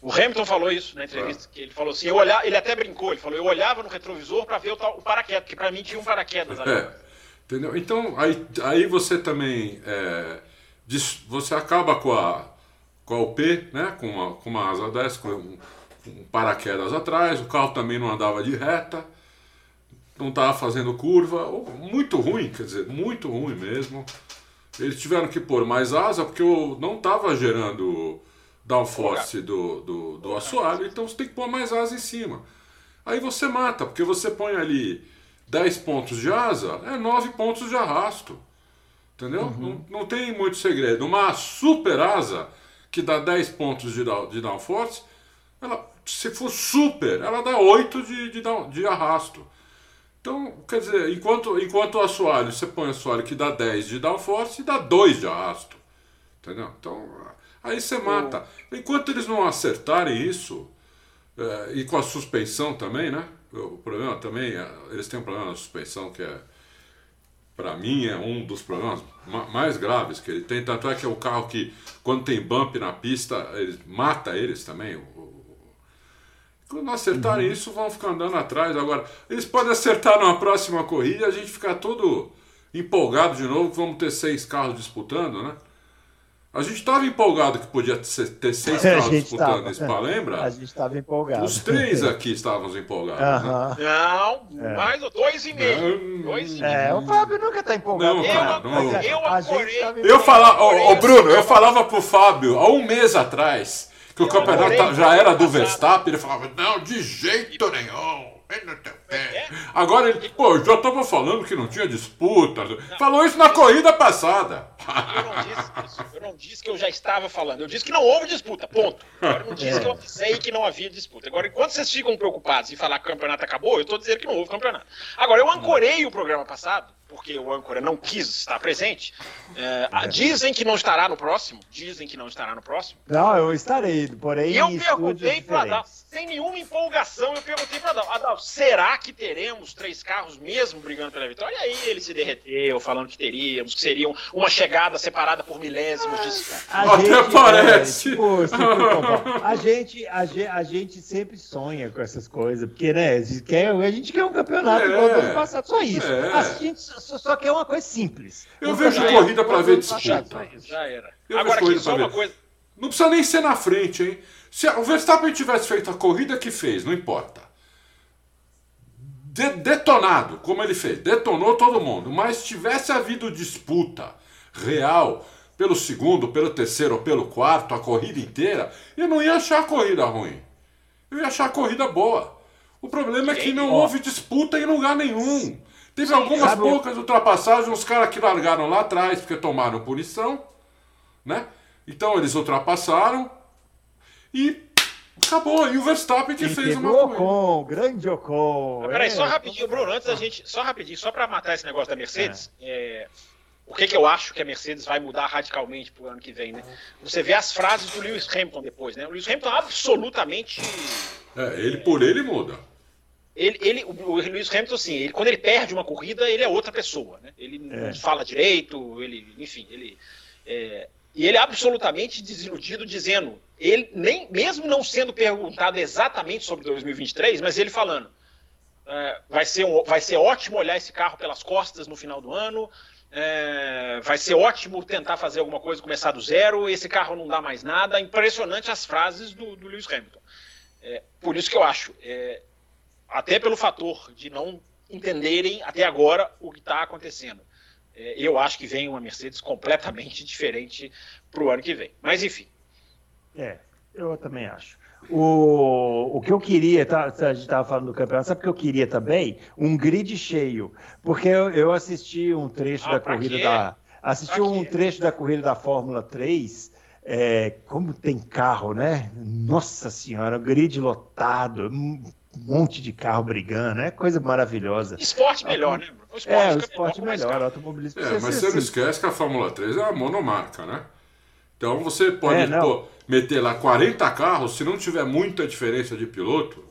O Hamilton falou isso na entrevista, é. que ele falou assim, eu olhava, ele até brincou, ele falou, eu olhava no retrovisor para ver o, tal, o paraquedas, porque para mim tinha um paraquedas ali. É, entendeu? Então, aí, aí você também, é, você acaba com a, com a UP, né, com uma, com uma asa 10, com um, um paraquedas atrás, o carro também não andava de reta, não estava fazendo curva, muito ruim, quer dizer, muito ruim mesmo. Eles tiveram que pôr mais asa porque eu não estava gerando downforce do, do, do assoalho, então você tem que pôr mais asa em cima. Aí você mata, porque você põe ali 10 pontos de asa, é 9 pontos de arrasto. Entendeu? Uhum. Não, não tem muito segredo. Uma super asa que dá 10 pontos de, de downforce, ela, se for super, ela dá 8 de, de, de arrasto. Então, quer dizer, enquanto, enquanto o assoalho, você põe o assoalho que dá 10 de downforce e dá 2 de arrasto. Entendeu? Então, aí você mata. Enquanto eles não acertarem isso, é, e com a suspensão também, né? O problema também, é, eles têm um problema na suspensão que é, para mim, é um dos problemas mais graves que ele tem. Tanto é que é o carro que, quando tem bump na pista, ele mata eles também. Quando acertarem uhum. isso, vão ficar andando atrás. Agora, eles podem acertar numa próxima corrida e a gente ficar todo empolgado de novo, que vamos ter seis carros disputando, né? A gente estava empolgado que podia ter seis carros disputando tava, Spa, lembra? A gente estava empolgado. Os três aqui estávamos empolgados. Né? Não, é. mais dois e meio. Dois e meio. É, o Fábio nunca está empolgado. Não, cara, eu, não. Eu, eu, eu, falava, ô, Bruno, eu falava pro Fábio há um mês atrás que o campeonato já era do Verstappen, ele falava, não, de jeito nenhum. É. Agora ele, pô, já estava falando que não tinha disputa. Falou isso na corrida passada. Eu não, disse eu não disse que eu já estava falando, eu disse que não houve disputa, ponto. Agora eu não disse que eu sei que não havia disputa. Agora, enquanto vocês ficam preocupados em falar que o campeonato acabou, eu estou dizendo que não houve campeonato. Agora, eu ancorei o programa passado porque o âncora não quis estar presente. É, é. Dizem que não estará no próximo. Dizem que não estará no próximo. Não, eu estarei, porém. Eu perguntei para Adal, sem nenhuma empolgação, eu perguntei para Adal, Adal, será que teremos três carros mesmo brigando pela vitória? E aí ele se derreteu, falando que teríamos, que seriam uma chegada separada por milésimos de. A Até gente, parece. É, tipo, tipo, a, gente, a, gente, a gente sempre sonha com essas coisas, porque né, a, gente quer, a gente quer um campeonato é, igual do ano passado, só isso. É. A gente só que é uma coisa simples. Eu vejo corrida para ver disputa. Já era. Eu Agora aqui, só uma coisa. Não precisa nem ser na frente, hein? Se o Verstappen tivesse feito a corrida que fez, não importa. De detonado, como ele fez, detonou todo mundo, mas tivesse havido disputa real pelo segundo, pelo terceiro ou pelo quarto, a corrida inteira, eu não ia achar a corrida ruim. Eu ia achar a corrida boa. O problema é que não houve disputa em lugar nenhum. Teve Sim, algumas sabe... poucas ultrapassagens, os caras que largaram lá atrás porque tomaram punição, né? Então eles ultrapassaram e acabou. E o Verstappen que e fez uma o Ocon, grande Ocon. Peraí, é. só rapidinho, Bruno, antes da gente, só rapidinho, só para matar esse negócio da Mercedes, é. É, o que, que eu acho que a Mercedes vai mudar radicalmente pro ano que vem, né? Você vê as frases do Lewis Hamilton depois, né? O Lewis Hamilton absolutamente. É, ele por ele muda. Ele, ele, o Lewis Hamilton, assim, ele, quando ele perde uma corrida, ele é outra pessoa, né? Ele é. não fala direito, ele, enfim, ele. É, e ele é absolutamente desiludido, dizendo, ele nem mesmo não sendo perguntado exatamente sobre 2023, mas ele falando, é, vai, ser um, vai ser ótimo olhar esse carro pelas costas no final do ano, é, vai ser ótimo tentar fazer alguma coisa, começar do zero, esse carro não dá mais nada. Impressionante as frases do, do Lewis Hamilton. É, por isso que eu acho, é, até pelo fator de não entenderem até agora o que está acontecendo. É, eu acho que vem uma Mercedes completamente diferente para o ano que vem. Mas enfim. É, eu também acho. O, o que eu queria, tá, a gente estava falando do campeonato, sabe o que eu queria também? Um grid cheio. Porque eu, eu assisti um trecho ah, da corrida quê? da Assistiu um trecho da corrida da Fórmula 3. É, como tem carro, né? Nossa senhora, grid lotado, um monte de carro brigando, é coisa maravilhosa. Esporte melhor, né? O esporte é, o esporte melhor, melhor automobilismo. É, mas você assim. não esquece que a Fórmula 3 é a monomarca, né? Então você pode é, pô, meter lá 40 carros, se não tiver muita diferença de piloto,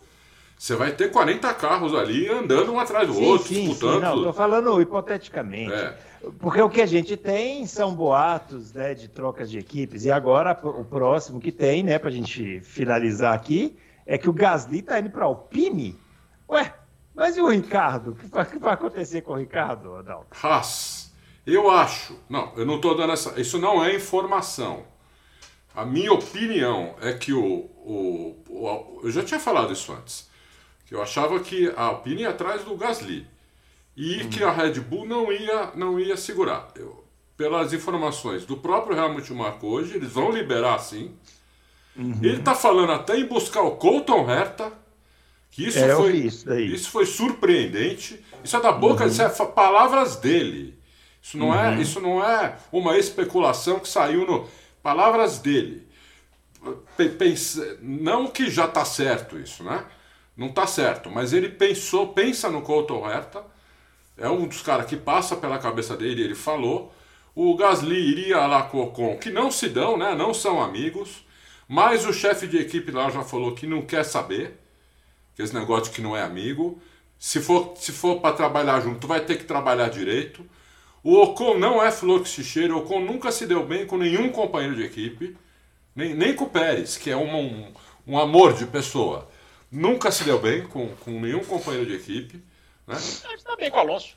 você vai ter 40 carros ali andando um atrás do sim, outro, sim, disputando. Sim, não, estou falando hipoteticamente. É. Porque o que a gente tem são boatos né, de trocas de equipes. E agora o próximo que tem, né, para a gente finalizar aqui, é que o Gasly está indo para a Alpine. Ué, mas e o Ricardo? O que vai, acontecer com o Ricardo, Adalto? Haas, eu acho. Não, eu não estou dando essa. Isso não é informação. A minha opinião é que o, o, o, Eu já tinha falado isso antes. Que eu achava que a Alpine ia atrás do Gasly e uhum. que a Red Bull não ia, não ia segurar. Eu, pelas informações do próprio Helmut Marko hoje, eles vão liberar sim. Uhum. Ele está falando até em buscar o Colton Herta, que isso, é, foi, isso, isso, foi surpreendente. Isso é da boca, uhum. isso é palavras dele. Isso não, é, uhum. isso não é uma especulação que saiu no. Palavras dele. Pense, não que já está certo isso, né? Não está certo, mas ele pensou, pensa no Colton Herta é um dos caras que passa pela cabeça dele, ele falou. O Gasly iria lá com o Ocon, que não se dão, né? Não são amigos. Mas o chefe de equipe lá já falou que não quer saber. Que esse negócio que não é amigo. Se for, se for para trabalhar junto, vai ter que trabalhar direito. O Ocon não é flor que se cheira. O Ocon nunca se deu bem com nenhum companheiro de equipe. Nem, nem com o Pérez, que é um, um, um amor de pessoa. Nunca se deu bem com, com nenhum companheiro de equipe. Né? Ele está bem com o Alonso.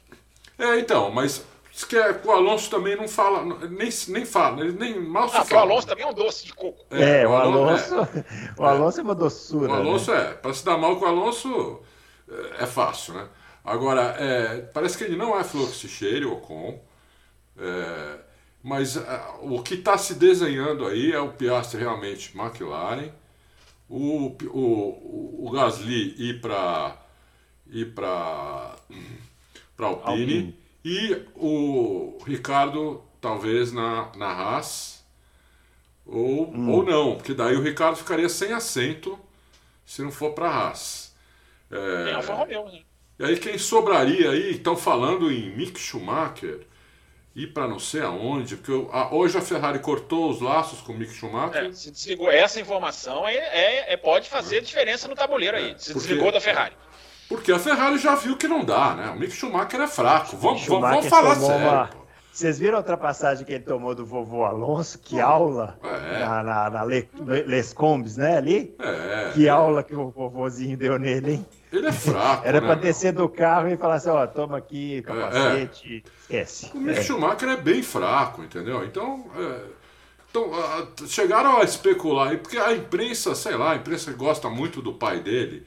É, então, mas que é, o Alonso também não fala, nem, nem fala, ele nem mal se ah, fala. o Alonso também é um doce de coco. É, é o Alonso, é, o Alonso é, uma doçura. O Alonso né? é, para se dar mal com o Alonso é, é fácil, né? Agora, é, parece que ele não é flor que se cheire, o Ocon, é, mas o que está se desenhando aí é o Piastri realmente McLaren, o, o, o Gasly ir para ir para para Alpine, Alpine, e o Ricardo talvez na, na Haas ou, hum. ou não, porque daí o Ricardo ficaria sem assento se não for para a Haas. É, Alfa Romeo, né? E aí quem sobraria aí, estão falando em Mick Schumacher, ir para não sei aonde, porque a, hoje a Ferrari cortou os laços com o Mick Schumacher. É, se desligou essa informação, é, é, é pode fazer diferença no tabuleiro aí. Se porque, desligou da Ferrari. Porque a Ferrari já viu que não dá, né? O Mick Schumacher é fraco. Vamos, vamos, falar sério. Uma... Vocês viram a ultrapassagem que ele tomou do vovô Alonso? Que aula é. na, na, na Le, Les Combes, né? Ali? É. Que aula que o vovozinho deu nele, hein? Ele é fraco. Era né, para descer do carro e falar assim: ó, toma aqui, capacete, é, é. esquece. O Mick é. Schumacher é bem fraco, entendeu? Então. Então, chegaram a especular, porque a imprensa, sei lá, a imprensa gosta muito do pai dele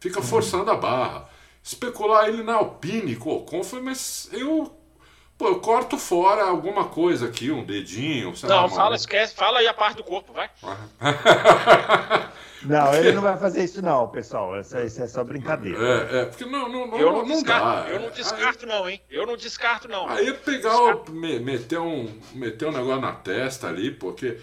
fica forçando a barra. Especular ele na Alpine com o Ocon, foi, mas eu Pô, eu corto fora alguma coisa aqui, um dedinho, sei Não, lá, fala, esquece, fala aí a parte do corpo, vai. não, ele não vai fazer isso não, pessoal. Isso, isso é só brincadeira. É, é porque não, não, não, eu não, não dá. Eu não descarto aí, não, hein? Eu não descarto não. Aí pegar, o, meter, um, meter um negócio na testa ali, porque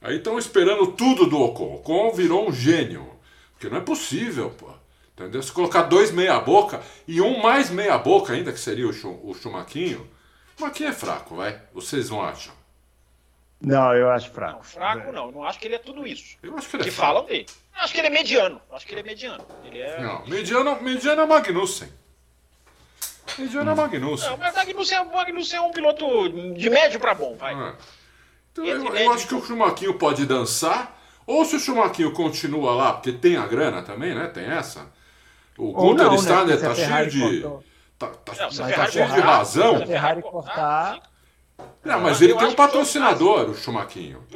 aí estão esperando tudo do Ocon. Ocon virou um gênio. Porque não é possível, pô. Entendeu? Se colocar dois meia-boca e um mais meia-boca ainda, que seria o, chum, o Chumaquinho, o Chumaquinho é fraco, vai. Vocês não acham? Não, eu acho fraco. Não, fraco não. Eu não acho que ele é tudo isso. Eu acho que ele é que fraco. falam dele. Eu acho que ele é mediano. Eu acho que ele é mediano. Ele é... Não, mediano, mediano é Magnussen. Mediano hum. é Magnussen. Não, mas Magnussen é, Magnussen é um piloto de médio para bom, vai. É. Então, eu, eu acho que o Chumaquinho pode dançar, ou se o Chumaquinho continua lá, porque tem a grana também, né? Tem essa o Gunter Steiner né? tá cheio de. Tá, tá, não, tá cheio de razão. Se a Ferrari cortar. Não, mas ele tem um patrocinador, o Chumaquinho.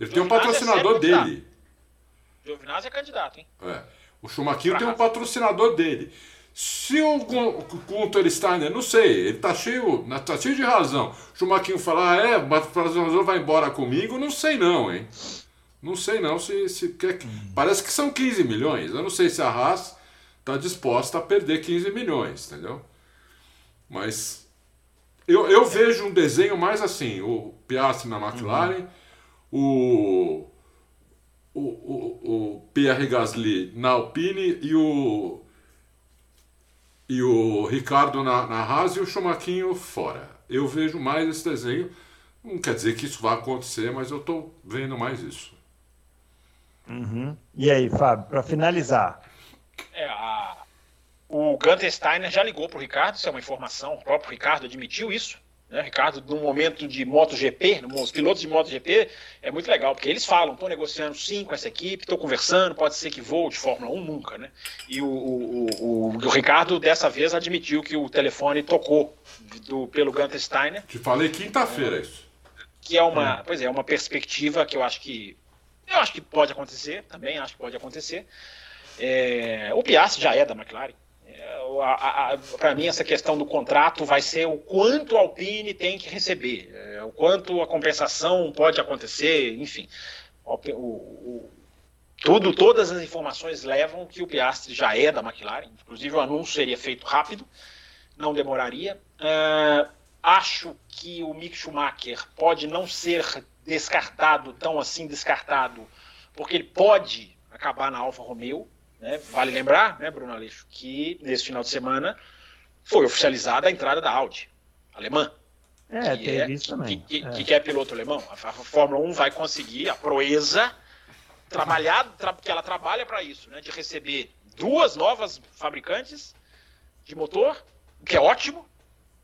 Ele tem um patrocinador dele. Giovinazzi é candidato, hein? É. O Chumaquinho tem um patrocinador dele. Se o Gunter Steiner, não sei, ele tá cheio, tá cheio de razão. O Chumaquinho falar, ah, é, o patrocinador vai embora comigo, não sei não, hein? Não sei não se, se quer. Hum. Parece que são 15 milhões. Eu não sei se a Haas está disposta a perder 15 milhões, entendeu? Mas Eu, eu vejo um desenho mais assim: o Piastri na McLaren, uhum. o, o, o, o Pierre Gasly na Alpine e o, e o Ricardo na, na Haas e o Schumacher fora. Eu vejo mais esse desenho. Não quer dizer que isso vai acontecer, mas eu estou vendo mais isso. Uhum. E aí, Fábio, para finalizar. É, a... O Gunter Steiner já ligou para o Ricardo, isso é uma informação, o próprio Ricardo admitiu isso. Né, Ricardo, num momento de MotoGP, os pilotos de MotoGP, é muito legal, porque eles falam, estou negociando sim com essa equipe, estou conversando, pode ser que voe de Fórmula 1, nunca, né? E o, o, o, o Ricardo, dessa vez, admitiu que o telefone tocou do, pelo Gunter Steiner. Te falei quinta-feira isso. Que é uma, é. pois é, uma perspectiva que eu acho que eu acho que pode acontecer, também acho que pode acontecer. É, o Piastri já é da McLaren. É, Para mim, essa questão do contrato vai ser o quanto a Alpine tem que receber, é, o quanto a compensação pode acontecer, enfim. O, o, tudo, todas as informações levam que o Piastri já é da McLaren, inclusive o anúncio seria feito rápido, não demoraria. Uh, acho que o Mick Schumacher pode não ser descartado, tão assim descartado, porque ele pode acabar na Alfa Romeo. Né? Vale lembrar, né, Bruno Aleixo, que nesse final de semana foi oficializada a entrada da Audi, alemã. É, que é, isso também. Que, que, é. que é piloto alemão. A, a Fórmula 1 vai conseguir a proeza trabalhar, tra, que ela trabalha para isso, né? De receber duas novas fabricantes de motor, que é ótimo,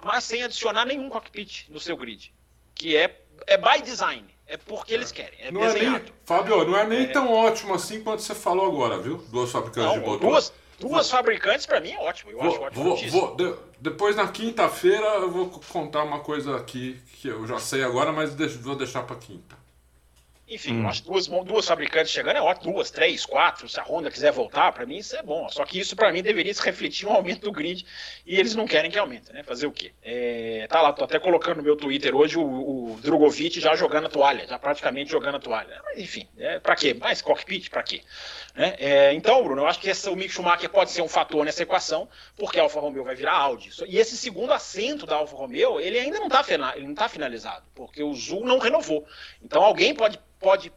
mas sem adicionar nenhum cockpit no seu grid, que é é by design. É porque eles querem. É não desenhado. É nem, Fábio, não é nem é... tão ótimo assim quanto você falou agora, viu? Duas fabricantes não, de motor. Duas, duas fabricantes, para mim, é ótimo. Eu vou, acho ótimo. Vou, vou, de, depois, na quinta-feira, eu vou contar uma coisa aqui que eu já sei agora, mas vou deixar para quinta. Enfim, hum. acho duas, duas fabricantes chegando é ótimo, duas, três, quatro, se a Honda quiser voltar, para mim isso é bom. Só que isso para mim deveria se refletir um aumento do grid e eles não querem que aumente, né? Fazer o quê? É, tá lá, tô até colocando no meu Twitter hoje o, o Drogovic já jogando a toalha, já praticamente jogando a toalha. Mas enfim, é, para quê? Mais cockpit, para quê? Né? É, então, Bruno, eu acho que esse, o Mick Schumacher pode ser um fator nessa equação, porque a Alfa Romeo vai virar Audi. E esse segundo assento da Alfa Romeo, ele ainda não está tá finalizado, porque o Zul não renovou. Então alguém pode, pode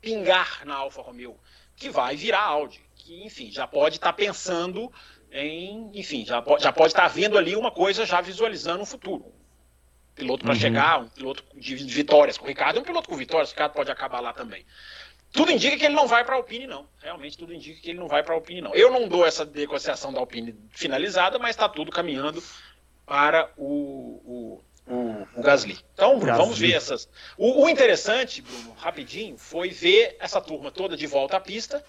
pingar na Alfa Romeo, que vai virar Audi, que, enfim, já pode estar tá pensando em, enfim, já pode, já pode estar tá vendo ali uma coisa já visualizando o futuro. Um piloto para uhum. chegar, um piloto de vitórias. O Ricardo é um piloto com vitórias, o Ricardo pode acabar lá também. Tudo indica que ele não vai para a Alpine, não. Realmente tudo indica que ele não vai para a Alpine, não. Eu não dou essa negociação da Alpine finalizada, mas está tudo caminhando para o, o o, o Gasly. Então, Bruno, Gasly. vamos ver essas. O, o, interessante, Bruno, rapidinho, foi ver essa turma toda de volta à pista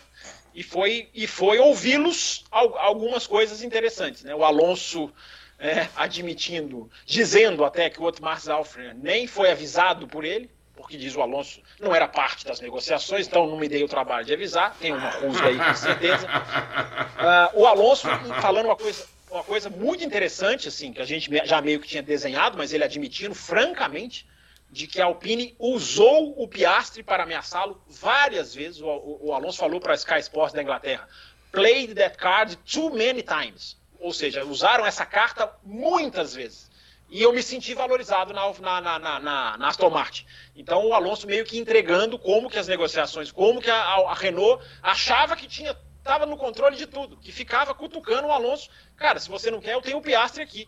e foi, e foi ouvi-los algumas coisas interessantes. Né? O Alonso é, admitindo, dizendo até que o Otmar Zalfre nem foi avisado por ele, porque diz o Alonso, não era parte das negociações, então não me dei o trabalho de avisar, tem uma rusga aí com certeza. Uh, o Alonso falando uma coisa uma coisa muito interessante, assim, que a gente já meio que tinha desenhado, mas ele admitindo francamente de que a Alpine usou o Piastre para ameaçá-lo várias vezes. O, o, o Alonso falou para a Sky Sports da Inglaterra: played that card too many times. Ou seja, usaram essa carta muitas vezes. E eu me senti valorizado na, na, na, na, na Aston Martin. Então o Alonso meio que entregando como que as negociações, como que a, a Renault achava que tinha estava no controle de tudo, que ficava cutucando o Alonso. Cara, se você não quer, eu tenho o Piastre aqui.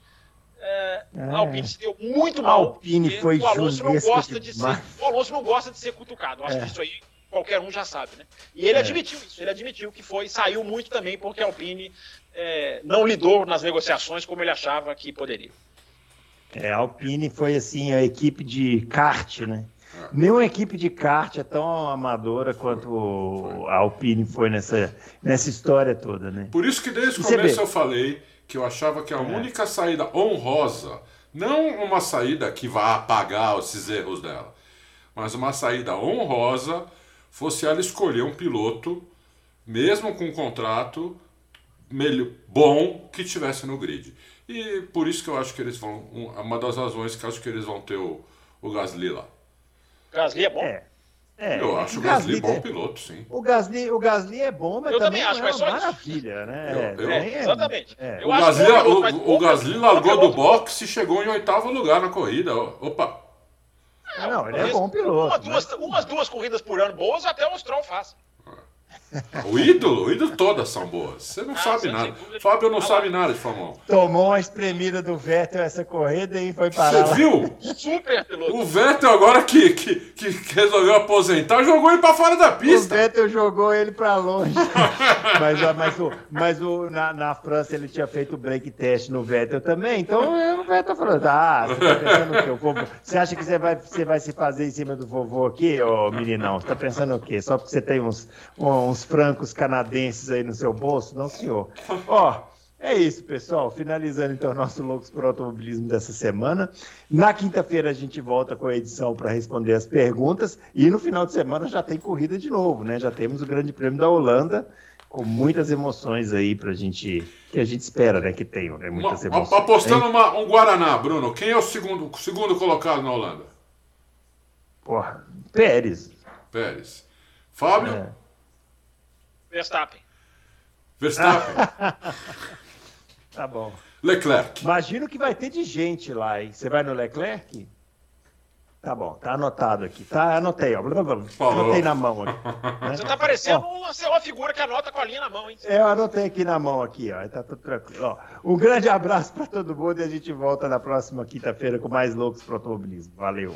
É, é. A Alpine se deu muito mal. A Alpine foi o Alonso não gosta de ser, O Alonso não gosta de ser cutucado. Acho é. que isso aí qualquer um já sabe, né? E ele é. admitiu isso, ele admitiu que foi, saiu muito também porque a Alpine é, não lidou nas negociações como ele achava que poderia. É, a Alpine foi assim a equipe de kart, né? Nenhuma equipe de kart é tão amadora quanto a Alpine foi nessa, nessa história toda, né? Por isso que desde o começo eu falei que eu achava que a é. única saída honrosa, não uma saída que vá apagar esses erros dela, mas uma saída honrosa fosse ela escolher um piloto, mesmo com um contrato melhor, bom, que tivesse no grid. E por isso que eu acho que eles vão. Uma das razões que eu acho que eles vão ter o, o Gasly lá. Gasly é bom? É. É, eu acho o Gasly, Gasly bom piloto, sim. O Gasly, o Gasly é bom, mas eu também, também acho, é mas uma maravilha, né? Eu, eu, é, exatamente. É. O, Gasly, o, o Gasly largou do boxe e chegou em oitavo lugar na corrida. Opa! Não, ele é bom piloto. Uma, duas, umas duas corridas por ano boas até o Stroll faz. O ídolo, o ídolo todas são boas. Você não ah, sabe nada. Fábio não ah, sabe nada de Fórmula 1. Tomou uma espremida do Vettel essa corrida e foi parar. Você viu? Super piloto. O Vettel agora que, que, que resolveu aposentar, jogou ele pra fora da pista. O Vettel jogou ele pra longe. mas, mas, o, mas o, na, na França ele tinha feito o break test no Vettel também. Então o Vettel falou: ah, você tá pensando o quê? O vovô, você acha que você vai, você vai se fazer em cima do vovô aqui, ô meninão? Você tá pensando o quê? Só porque você tem uns, uns francos canadenses aí no seu bolso? Não, senhor. Ó, é isso, pessoal. Finalizando então o nosso Loucos por Automobilismo dessa semana. Na quinta-feira a gente volta com a edição para responder as perguntas. E no final de semana já tem corrida de novo, né? Já temos o Grande Prêmio da Holanda com muitas emoções aí pra gente. Que a gente espera, né? Que tenham, né? Muitas uma, emoções. Apostando uma, um Guaraná, Bruno. Quem é o segundo, segundo colocado na Holanda? Porra, Pérez. Pérez. Fábio? É. Verstappen. Verstappen. tá bom. Leclerc. Imagino que vai ter de gente lá, hein? Você vai no Leclerc? Tá bom, tá anotado aqui. Tá, anotei, ó. Anotei na mão aqui. Né? Você tá parecendo uma, uma figura que anota com a linha na mão, hein? É, eu anotei aqui na mão aqui, ó. Tá tudo tranquilo. Ó, um grande abraço para todo mundo e a gente volta na próxima quinta-feira com mais loucos pro automobilismo. Valeu.